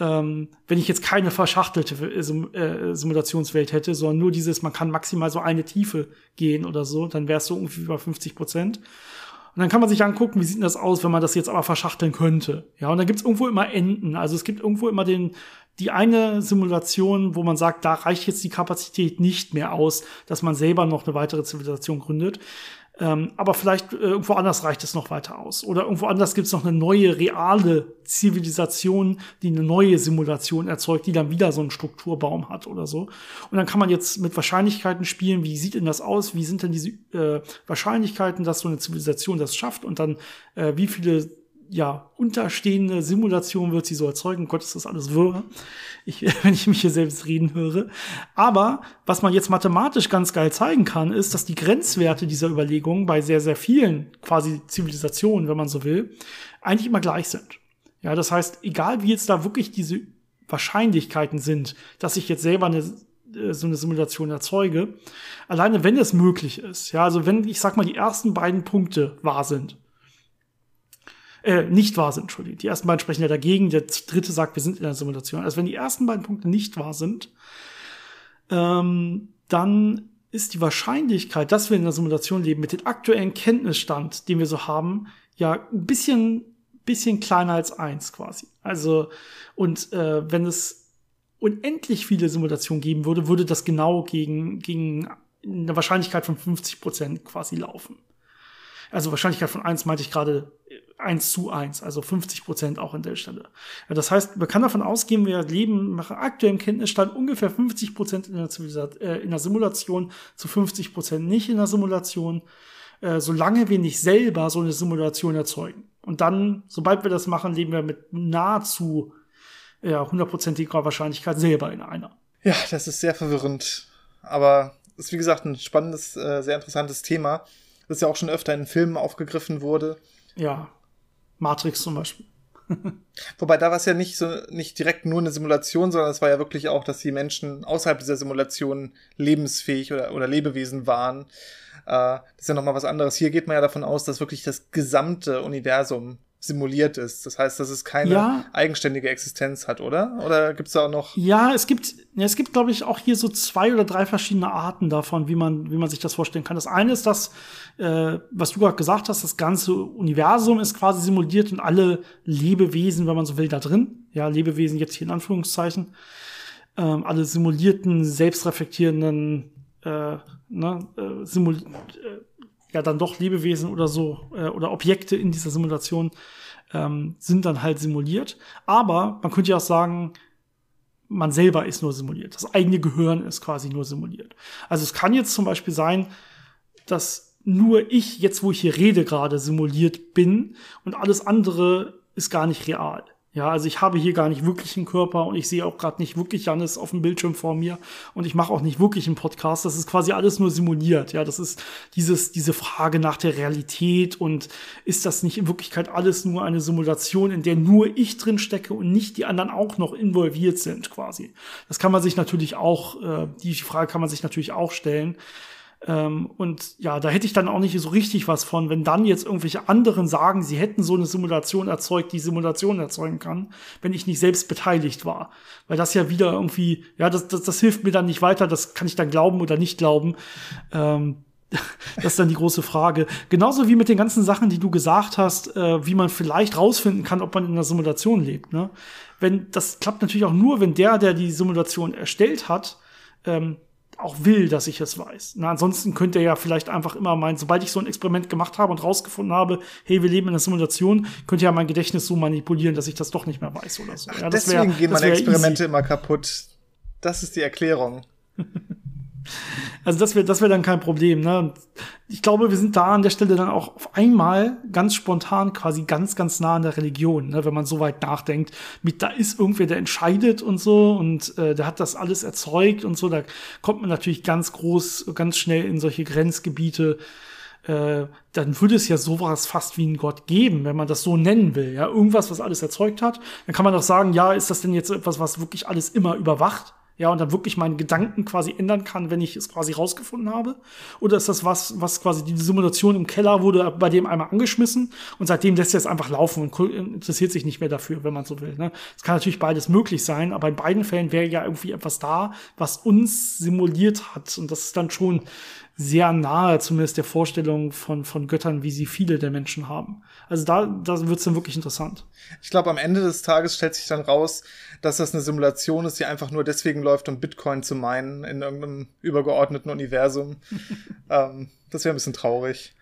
Ähm, wenn ich jetzt keine verschachtelte äh, äh, Simulationswelt hätte, sondern nur dieses, man kann maximal so eine Tiefe gehen oder so, dann wäre es so ungefähr über 50 Prozent. Und dann kann man sich angucken, wie sieht das aus, wenn man das jetzt aber verschachteln könnte. Ja, und dann gibt es irgendwo immer Enden. Also es gibt irgendwo immer den, die eine Simulation, wo man sagt, da reicht jetzt die Kapazität nicht mehr aus, dass man selber noch eine weitere Zivilisation gründet. Ähm, aber vielleicht äh, irgendwo anders reicht es noch weiter aus. Oder irgendwo anders gibt es noch eine neue, reale Zivilisation, die eine neue Simulation erzeugt, die dann wieder so einen Strukturbaum hat oder so. Und dann kann man jetzt mit Wahrscheinlichkeiten spielen, wie sieht denn das aus? Wie sind denn diese äh, Wahrscheinlichkeiten, dass so eine Zivilisation das schafft? Und dann, äh, wie viele ja, unterstehende Simulation wird sie so erzeugen. Gott, ist das alles wirr, ich, wenn ich mich hier selbst reden höre. Aber was man jetzt mathematisch ganz geil zeigen kann, ist, dass die Grenzwerte dieser Überlegungen bei sehr, sehr vielen quasi Zivilisationen, wenn man so will, eigentlich immer gleich sind. Ja, das heißt, egal wie jetzt da wirklich diese Wahrscheinlichkeiten sind, dass ich jetzt selber eine äh, so eine Simulation erzeuge, alleine wenn es möglich ist, ja, also wenn ich sag mal die ersten beiden Punkte wahr sind, äh, nicht wahr sind, Entschuldigung. Die ersten beiden sprechen ja dagegen, der dritte sagt, wir sind in einer Simulation. Also wenn die ersten beiden Punkte nicht wahr sind, ähm, dann ist die Wahrscheinlichkeit, dass wir in einer Simulation leben, mit dem aktuellen Kenntnisstand, den wir so haben, ja ein bisschen, bisschen kleiner als eins quasi. Also, und äh, wenn es unendlich viele Simulationen geben würde, würde das genau gegen, gegen eine Wahrscheinlichkeit von 50 Prozent quasi laufen. Also Wahrscheinlichkeit von eins meinte ich gerade 1 zu 1, also 50 Prozent auch an der Stelle. Das heißt, man kann davon ausgehen, wir leben nach aktuellem Kenntnisstand ungefähr 50 Prozent in, äh, in der Simulation, zu 50 Prozent nicht in der Simulation, äh, solange wir nicht selber so eine Simulation erzeugen. Und dann, sobald wir das machen, leben wir mit nahezu ja, hundertprozentiger Wahrscheinlichkeit selber in einer. Ja, das ist sehr verwirrend. Aber ist wie gesagt ein spannendes, äh, sehr interessantes Thema, das ja auch schon öfter in Filmen aufgegriffen wurde. Ja, Matrix zum Beispiel. Wobei da war es ja nicht so nicht direkt nur eine Simulation, sondern es war ja wirklich auch, dass die Menschen außerhalb dieser Simulation lebensfähig oder, oder Lebewesen waren. Äh, das ist ja nochmal was anderes. Hier geht man ja davon aus, dass wirklich das gesamte Universum simuliert ist. Das heißt, dass es keine ja. eigenständige Existenz hat, oder? Oder gibt es da auch noch? Ja, es gibt, ja, es gibt, glaube ich, auch hier so zwei oder drei verschiedene Arten davon, wie man, wie man sich das vorstellen kann. Das eine ist das, äh, was du gerade gesagt hast, das ganze Universum ist quasi simuliert und alle Lebewesen, wenn man so will, da drin. Ja, Lebewesen jetzt hier in Anführungszeichen. Ähm, alle simulierten, selbstreflektierenden, äh, ne, äh, simul äh, ja dann doch Lebewesen oder so äh, oder Objekte in dieser Simulation ähm, sind dann halt simuliert. Aber man könnte ja auch sagen, man selber ist nur simuliert. Das eigene Gehirn ist quasi nur simuliert. Also es kann jetzt zum Beispiel sein, dass nur ich, jetzt wo ich hier rede, gerade simuliert bin und alles andere ist gar nicht real. Ja, also ich habe hier gar nicht wirklich einen Körper und ich sehe auch gerade nicht wirklich Janis auf dem Bildschirm vor mir und ich mache auch nicht wirklich einen Podcast. Das ist quasi alles nur simuliert. Ja, das ist dieses, diese Frage nach der Realität und ist das nicht in Wirklichkeit alles nur eine Simulation, in der nur ich drin stecke und nicht die anderen auch noch involviert sind quasi. Das kann man sich natürlich auch, äh, die Frage kann man sich natürlich auch stellen. Ähm, und ja, da hätte ich dann auch nicht so richtig was von, wenn dann jetzt irgendwelche anderen sagen, sie hätten so eine Simulation erzeugt, die Simulation erzeugen kann, wenn ich nicht selbst beteiligt war. Weil das ja wieder irgendwie, ja, das, das, das hilft mir dann nicht weiter, das kann ich dann glauben oder nicht glauben. Ähm, das ist dann die große Frage. Genauso wie mit den ganzen Sachen, die du gesagt hast, äh, wie man vielleicht rausfinden kann, ob man in einer Simulation lebt. Ne? Wenn das klappt natürlich auch nur, wenn der, der die Simulation erstellt hat, ähm, auch will, dass ich es weiß. Na, ansonsten könnte er ja vielleicht einfach immer meinen, sobald ich so ein Experiment gemacht habe und rausgefunden habe, hey, wir leben in einer Simulation, könnte ja mein Gedächtnis so manipulieren, dass ich das doch nicht mehr weiß oder so. Ach, ja, deswegen wär, gehen meine Experimente easy. immer kaputt. Das ist die Erklärung. Also das wäre das wäre dann kein Problem. Ne? Ich glaube, wir sind da an der Stelle dann auch auf einmal ganz spontan quasi ganz, ganz nah an der Religion, ne? wenn man so weit nachdenkt. Mit da ist irgendwer, der entscheidet und so und äh, der hat das alles erzeugt und so. Da kommt man natürlich ganz groß, ganz schnell in solche Grenzgebiete. Äh, dann würde es ja sowas fast wie einen Gott geben, wenn man das so nennen will. Ja, irgendwas, was alles erzeugt hat. Dann kann man doch sagen, ja, ist das denn jetzt etwas, was wirklich alles immer überwacht? Ja, und dann wirklich meinen Gedanken quasi ändern kann, wenn ich es quasi rausgefunden habe? Oder ist das was, was quasi die Simulation im Keller wurde bei dem einmal angeschmissen und seitdem lässt er es einfach laufen und interessiert sich nicht mehr dafür, wenn man so will. Ne? Es kann natürlich beides möglich sein, aber in beiden Fällen wäre ja irgendwie etwas da, was uns simuliert hat. Und das ist dann schon sehr nahe, zumindest der Vorstellung von, von Göttern, wie sie viele der Menschen haben. Also da, da wird es dann wirklich interessant. Ich glaube, am Ende des Tages stellt sich dann raus, dass das eine Simulation ist, die einfach nur deswegen läuft, um Bitcoin zu meinen in irgendeinem übergeordneten Universum. ähm, das wäre ein bisschen traurig.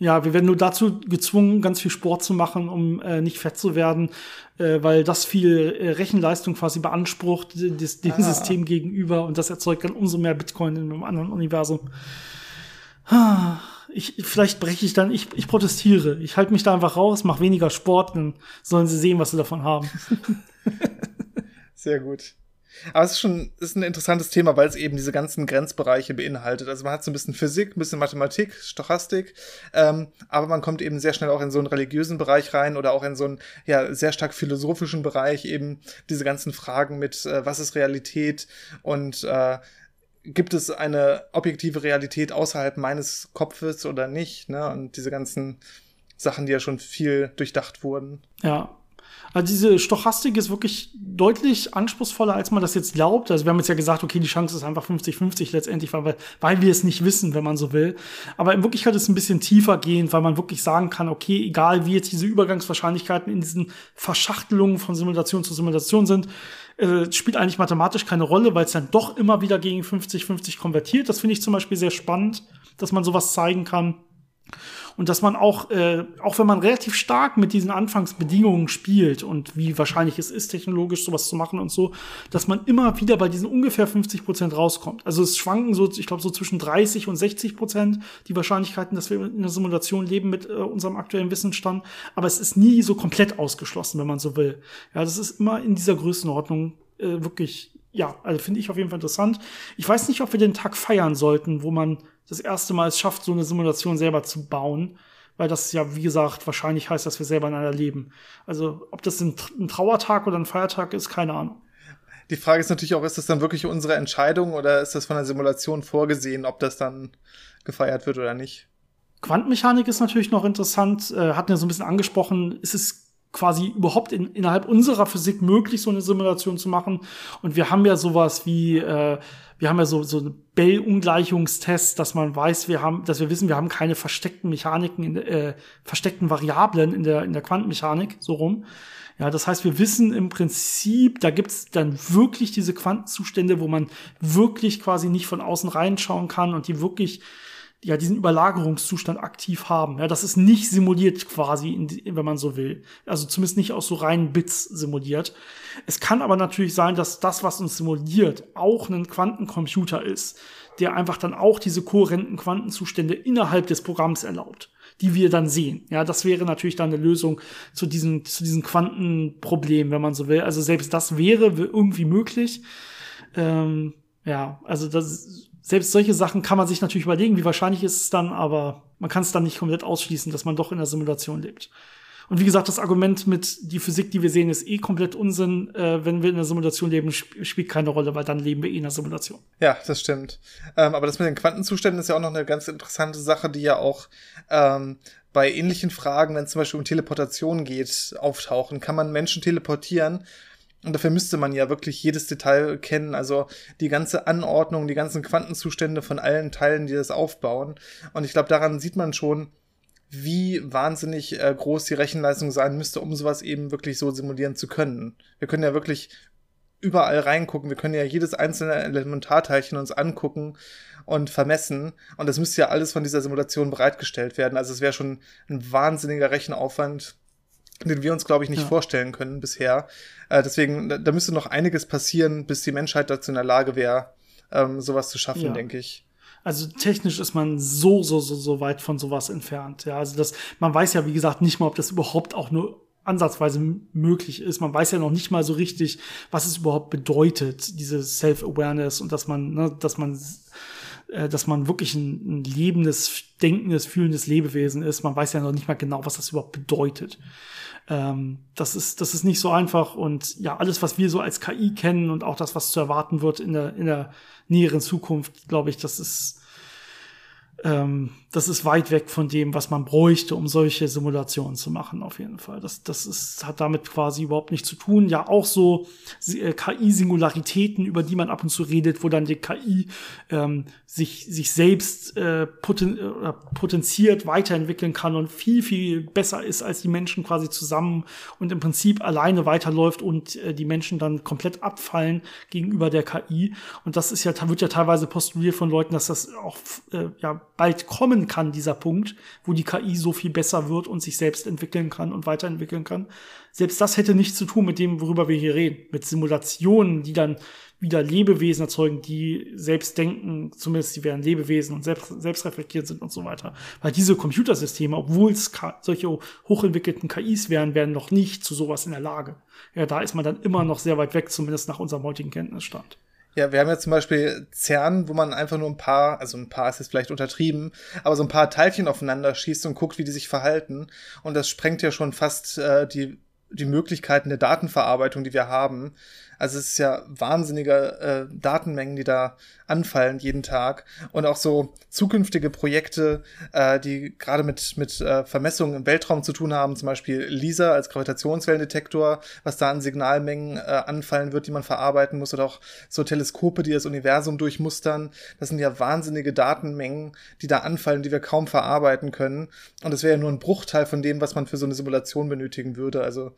Ja, wir werden nur dazu gezwungen, ganz viel Sport zu machen, um äh, nicht fett zu werden, äh, weil das viel äh, Rechenleistung quasi beansprucht, des, dem ah. System gegenüber und das erzeugt dann umso mehr Bitcoin in einem anderen Universum. Ich, vielleicht breche ich dann, ich, ich protestiere. Ich halte mich da einfach raus, mache weniger Sport, dann sollen sie sehen, was sie davon haben. Sehr gut. Aber es ist schon ist ein interessantes Thema, weil es eben diese ganzen Grenzbereiche beinhaltet. Also man hat so ein bisschen Physik, ein bisschen Mathematik, Stochastik, ähm, aber man kommt eben sehr schnell auch in so einen religiösen Bereich rein oder auch in so einen ja sehr stark philosophischen Bereich, eben diese ganzen Fragen mit, äh, was ist Realität und äh, gibt es eine objektive Realität außerhalb meines Kopfes oder nicht, ne? Und diese ganzen Sachen, die ja schon viel durchdacht wurden. Ja, Also diese Stochastik ist wirklich deutlich anspruchsvoller, als man das jetzt glaubt. Also wir haben jetzt ja gesagt, okay, die Chance ist einfach 50-50 letztendlich, weil, weil wir es nicht wissen, wenn man so will. Aber in Wirklichkeit ist es ein bisschen tiefer gehend, weil man wirklich sagen kann, okay, egal wie jetzt diese Übergangswahrscheinlichkeiten in diesen Verschachtelungen von Simulation zu Simulation sind, äh, spielt eigentlich mathematisch keine Rolle, weil es dann doch immer wieder gegen 50-50 konvertiert. Das finde ich zum Beispiel sehr spannend, dass man sowas zeigen kann. Und dass man auch, äh, auch wenn man relativ stark mit diesen Anfangsbedingungen spielt und wie wahrscheinlich es ist, technologisch sowas zu machen und so, dass man immer wieder bei diesen ungefähr 50 Prozent rauskommt. Also es schwanken so, ich glaube, so zwischen 30 und 60 Prozent die Wahrscheinlichkeiten, dass wir in einer Simulation leben mit äh, unserem aktuellen Wissensstand. Aber es ist nie so komplett ausgeschlossen, wenn man so will. Ja, das ist immer in dieser Größenordnung äh, wirklich ja, also finde ich auf jeden Fall interessant. Ich weiß nicht, ob wir den Tag feiern sollten, wo man das erste Mal es schafft, so eine Simulation selber zu bauen, weil das ja, wie gesagt, wahrscheinlich heißt, dass wir selber in einer leben. Also, ob das ein, ein Trauertag oder ein Feiertag ist, keine Ahnung. Die Frage ist natürlich auch, ist das dann wirklich unsere Entscheidung oder ist das von der Simulation vorgesehen, ob das dann gefeiert wird oder nicht? Quantenmechanik ist natürlich noch interessant, äh, hatten ja so ein bisschen angesprochen, ist es quasi überhaupt in, innerhalb unserer Physik möglich, so eine Simulation zu machen. Und wir haben ja sowas wie, äh, wir haben ja so, so Bell-Ungleichungstests, dass man weiß, wir haben, dass wir wissen, wir haben keine versteckten Mechaniken, in, äh, versteckten Variablen in der, in der Quantenmechanik, so rum. Ja, das heißt, wir wissen im Prinzip, da gibt's dann wirklich diese Quantenzustände, wo man wirklich quasi nicht von außen reinschauen kann und die wirklich ja diesen Überlagerungszustand aktiv haben. Ja, das ist nicht simuliert quasi, wenn man so will. Also zumindest nicht aus so reinen Bits simuliert. Es kann aber natürlich sein, dass das, was uns simuliert, auch ein Quantencomputer ist, der einfach dann auch diese kohärenten Quantenzustände innerhalb des Programms erlaubt, die wir dann sehen. Ja, das wäre natürlich dann eine Lösung zu diesen, zu diesen Quantenproblemen, wenn man so will. Also selbst das wäre irgendwie möglich. Ähm, ja, also das selbst solche Sachen kann man sich natürlich überlegen, wie wahrscheinlich ist es dann, aber man kann es dann nicht komplett ausschließen, dass man doch in der Simulation lebt. Und wie gesagt, das Argument mit die Physik, die wir sehen, ist eh komplett Unsinn. Äh, wenn wir in der Simulation leben, sp spielt keine Rolle, weil dann leben wir eh in der Simulation. Ja, das stimmt. Ähm, aber das mit den Quantenzuständen ist ja auch noch eine ganz interessante Sache, die ja auch ähm, bei ähnlichen Fragen, wenn es zum Beispiel um Teleportation geht, auftauchen. Kann man Menschen teleportieren? Und dafür müsste man ja wirklich jedes Detail kennen, also die ganze Anordnung, die ganzen Quantenzustände von allen Teilen, die das aufbauen. Und ich glaube, daran sieht man schon, wie wahnsinnig äh, groß die Rechenleistung sein müsste, um sowas eben wirklich so simulieren zu können. Wir können ja wirklich überall reingucken. Wir können ja jedes einzelne Elementarteilchen uns angucken und vermessen. Und das müsste ja alles von dieser Simulation bereitgestellt werden. Also es wäre schon ein wahnsinniger Rechenaufwand, den wir uns, glaube ich, nicht ja. vorstellen können bisher. Äh, deswegen, da, da, müsste noch einiges passieren, bis die Menschheit dazu in der Lage wäre, ähm, sowas zu schaffen, ja. denke ich. Also technisch ist man so, so, so, so weit von sowas entfernt. Ja, also das, man weiß ja, wie gesagt, nicht mal, ob das überhaupt auch nur ansatzweise möglich ist. Man weiß ja noch nicht mal so richtig, was es überhaupt bedeutet, diese Self-Awareness und dass man, ne, dass man äh, dass man wirklich ein, ein lebendes, denkendes, fühlendes Lebewesen ist. Man weiß ja noch nicht mal genau, was das überhaupt bedeutet. Ähm, das ist, das ist nicht so einfach und ja, alles, was wir so als KI kennen und auch das, was zu erwarten wird in der, in der näheren Zukunft, glaube ich, das ist, ähm, das ist weit weg von dem, was man bräuchte, um solche Simulationen zu machen, auf jeden Fall. Das, das ist, hat damit quasi überhaupt nichts zu tun. Ja, auch so äh, KI-Singularitäten, über die man ab und zu redet, wo dann die KI ähm, sich, sich selbst äh, poten äh, potenziert, weiterentwickeln kann und viel, viel besser ist als die Menschen quasi zusammen und im Prinzip alleine weiterläuft und äh, die Menschen dann komplett abfallen gegenüber der KI. Und das ist ja, wird ja teilweise postuliert von Leuten, dass das auch äh, ja bald kommen kann, dieser Punkt, wo die KI so viel besser wird und sich selbst entwickeln kann und weiterentwickeln kann. Selbst das hätte nichts zu tun mit dem, worüber wir hier reden. Mit Simulationen, die dann wieder Lebewesen erzeugen, die selbst denken, zumindest sie wären Lebewesen und selbst, selbst reflektiert sind und so weiter. Weil diese Computersysteme, obwohl es solche hochentwickelten KIs wären, wären noch nicht zu sowas in der Lage. Ja, da ist man dann immer noch sehr weit weg, zumindest nach unserem heutigen Kenntnisstand. Ja, wir haben ja zum Beispiel CERN, wo man einfach nur ein paar, also ein paar ist jetzt vielleicht untertrieben, aber so ein paar Teilchen aufeinander schießt und guckt, wie die sich verhalten. Und das sprengt ja schon fast äh, die, die Möglichkeiten der Datenverarbeitung, die wir haben. Also es ist ja wahnsinnige äh, Datenmengen, die da anfallen jeden Tag. Und auch so zukünftige Projekte, äh, die gerade mit, mit äh, Vermessungen im Weltraum zu tun haben, zum Beispiel LISA als Gravitationswellendetektor, was da an Signalmengen äh, anfallen wird, die man verarbeiten muss, oder auch so Teleskope, die das Universum durchmustern. Das sind ja wahnsinnige Datenmengen, die da anfallen, die wir kaum verarbeiten können. Und das wäre ja nur ein Bruchteil von dem, was man für so eine Simulation benötigen würde. Also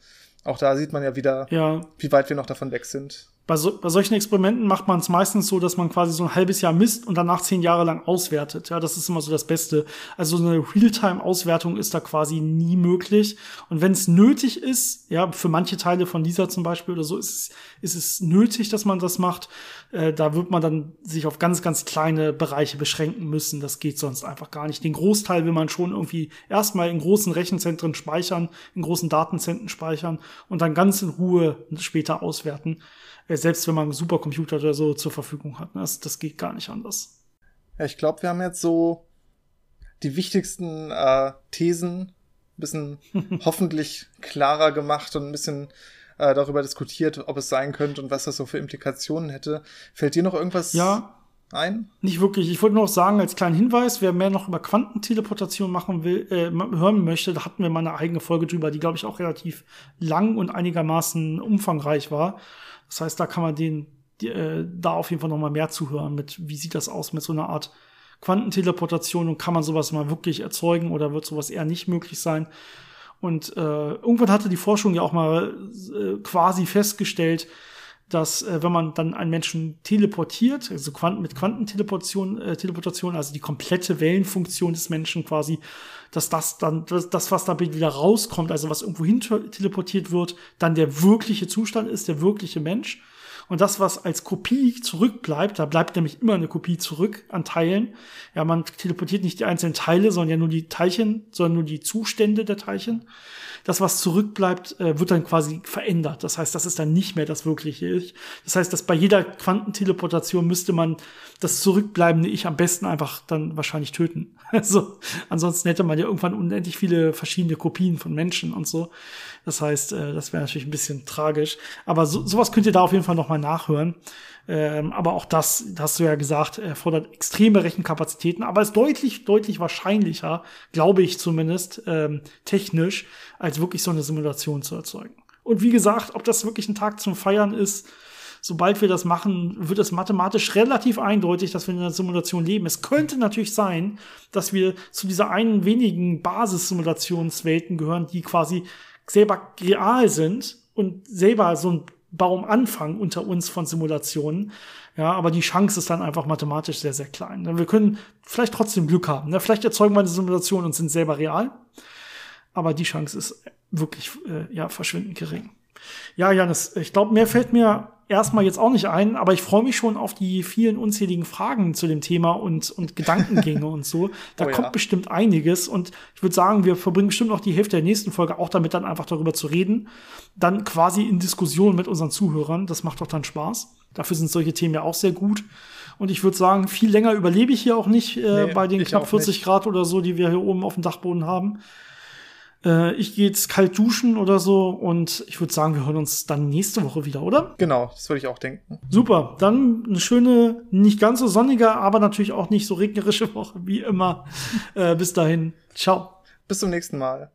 auch da sieht man ja wieder, ja. wie weit wir noch davon weg sind bei, so, bei solchen Experimenten macht man es meistens so, dass man quasi so ein halbes Jahr misst und danach zehn Jahre lang auswertet. Ja, das ist immer so das Beste. Also so eine Realtime-Auswertung ist da quasi nie möglich. Und wenn es nötig ist, ja, für manche Teile von dieser zum Beispiel oder so, ist es, ist es nötig, dass man das macht. Äh, da wird man dann sich auf ganz, ganz kleine Bereiche beschränken müssen. Das geht sonst einfach gar nicht. Den Großteil will man schon irgendwie erstmal in großen Rechenzentren speichern, in großen Datenzentren speichern und dann ganz in Ruhe später auswerten selbst wenn man einen Supercomputer oder so zur Verfügung hat. Ne? Das, das geht gar nicht anders. Ja, ich glaube, wir haben jetzt so die wichtigsten äh, Thesen ein bisschen hoffentlich klarer gemacht und ein bisschen äh, darüber diskutiert, ob es sein könnte und was das so für Implikationen hätte. Fällt dir noch irgendwas ja, ein? Nicht wirklich. Ich wollte nur noch sagen, als kleinen Hinweis, wer mehr noch über Quantenteleportation machen will, äh, hören möchte, da hatten wir mal eine eigene Folge drüber, die, glaube ich, auch relativ lang und einigermaßen umfangreich war. Das heißt, da kann man den äh, da auf jeden Fall noch mal mehr zuhören mit, wie sieht das aus mit so einer Art Quantenteleportation und kann man sowas mal wirklich erzeugen oder wird sowas eher nicht möglich sein? Und äh, irgendwann hatte die Forschung ja auch mal äh, quasi festgestellt, dass äh, wenn man dann einen Menschen teleportiert, also Quanten, mit Quantenteleportation, äh, Teleportation, also die komplette Wellenfunktion des Menschen quasi, dass das dann, das, das was da wieder rauskommt, also was irgendwo hin teleportiert wird, dann der wirkliche Zustand ist, der wirkliche Mensch. Und das, was als Kopie zurückbleibt, da bleibt nämlich immer eine Kopie zurück an Teilen. Ja, man teleportiert nicht die einzelnen Teile, sondern ja nur die Teilchen, sondern nur die Zustände der Teilchen. Das, was zurückbleibt, äh, wird dann quasi verändert. Das heißt, das ist dann nicht mehr das wirkliche Ich. Das heißt, dass bei jeder Quantenteleportation müsste man das zurückbleibende Ich am besten einfach dann wahrscheinlich töten. Also, ansonsten hätte man ja irgendwann unendlich viele verschiedene Kopien von Menschen und so. Das heißt, äh, das wäre natürlich ein bisschen tragisch. Aber so, sowas könnt ihr da auf jeden Fall nochmal nachhören. Ähm, aber auch das, hast du ja gesagt, erfordert extreme Rechenkapazitäten, aber ist deutlich, deutlich wahrscheinlicher, glaube ich zumindest, ähm, technisch, als wirklich so eine Simulation zu erzeugen. Und wie gesagt, ob das wirklich ein Tag zum Feiern ist, sobald wir das machen, wird es mathematisch relativ eindeutig, dass wir in einer Simulation leben. Es könnte natürlich sein, dass wir zu dieser einen wenigen Basissimulationswelten gehören, die quasi selber real sind und selber so ein Baumanfang unter uns von Simulationen. Ja, aber die Chance ist dann einfach mathematisch sehr, sehr klein. Wir können vielleicht trotzdem Glück haben. Ne? Vielleicht erzeugen wir eine Simulation und sind selber real. Aber die Chance ist wirklich, äh, ja, verschwindend gering. Ja, Janis, ich glaube, mehr fällt mir erstmal jetzt auch nicht ein, aber ich freue mich schon auf die vielen unzähligen Fragen zu dem Thema und, und Gedankengänge und so. Da oh, kommt ja. bestimmt einiges und ich würde sagen, wir verbringen bestimmt noch die Hälfte der nächsten Folge auch damit, dann einfach darüber zu reden. Dann quasi in Diskussion mit unseren Zuhörern. Das macht doch dann Spaß. Dafür sind solche Themen ja auch sehr gut. Und ich würde sagen, viel länger überlebe ich hier auch nicht äh, nee, bei den knapp 40 nicht. Grad oder so, die wir hier oben auf dem Dachboden haben. Äh, ich gehe jetzt kalt duschen oder so und ich würde sagen, wir hören uns dann nächste Woche wieder, oder? Genau, das würde ich auch denken. Super, dann eine schöne, nicht ganz so sonnige, aber natürlich auch nicht so regnerische Woche wie immer. äh, bis dahin, ciao. Bis zum nächsten Mal.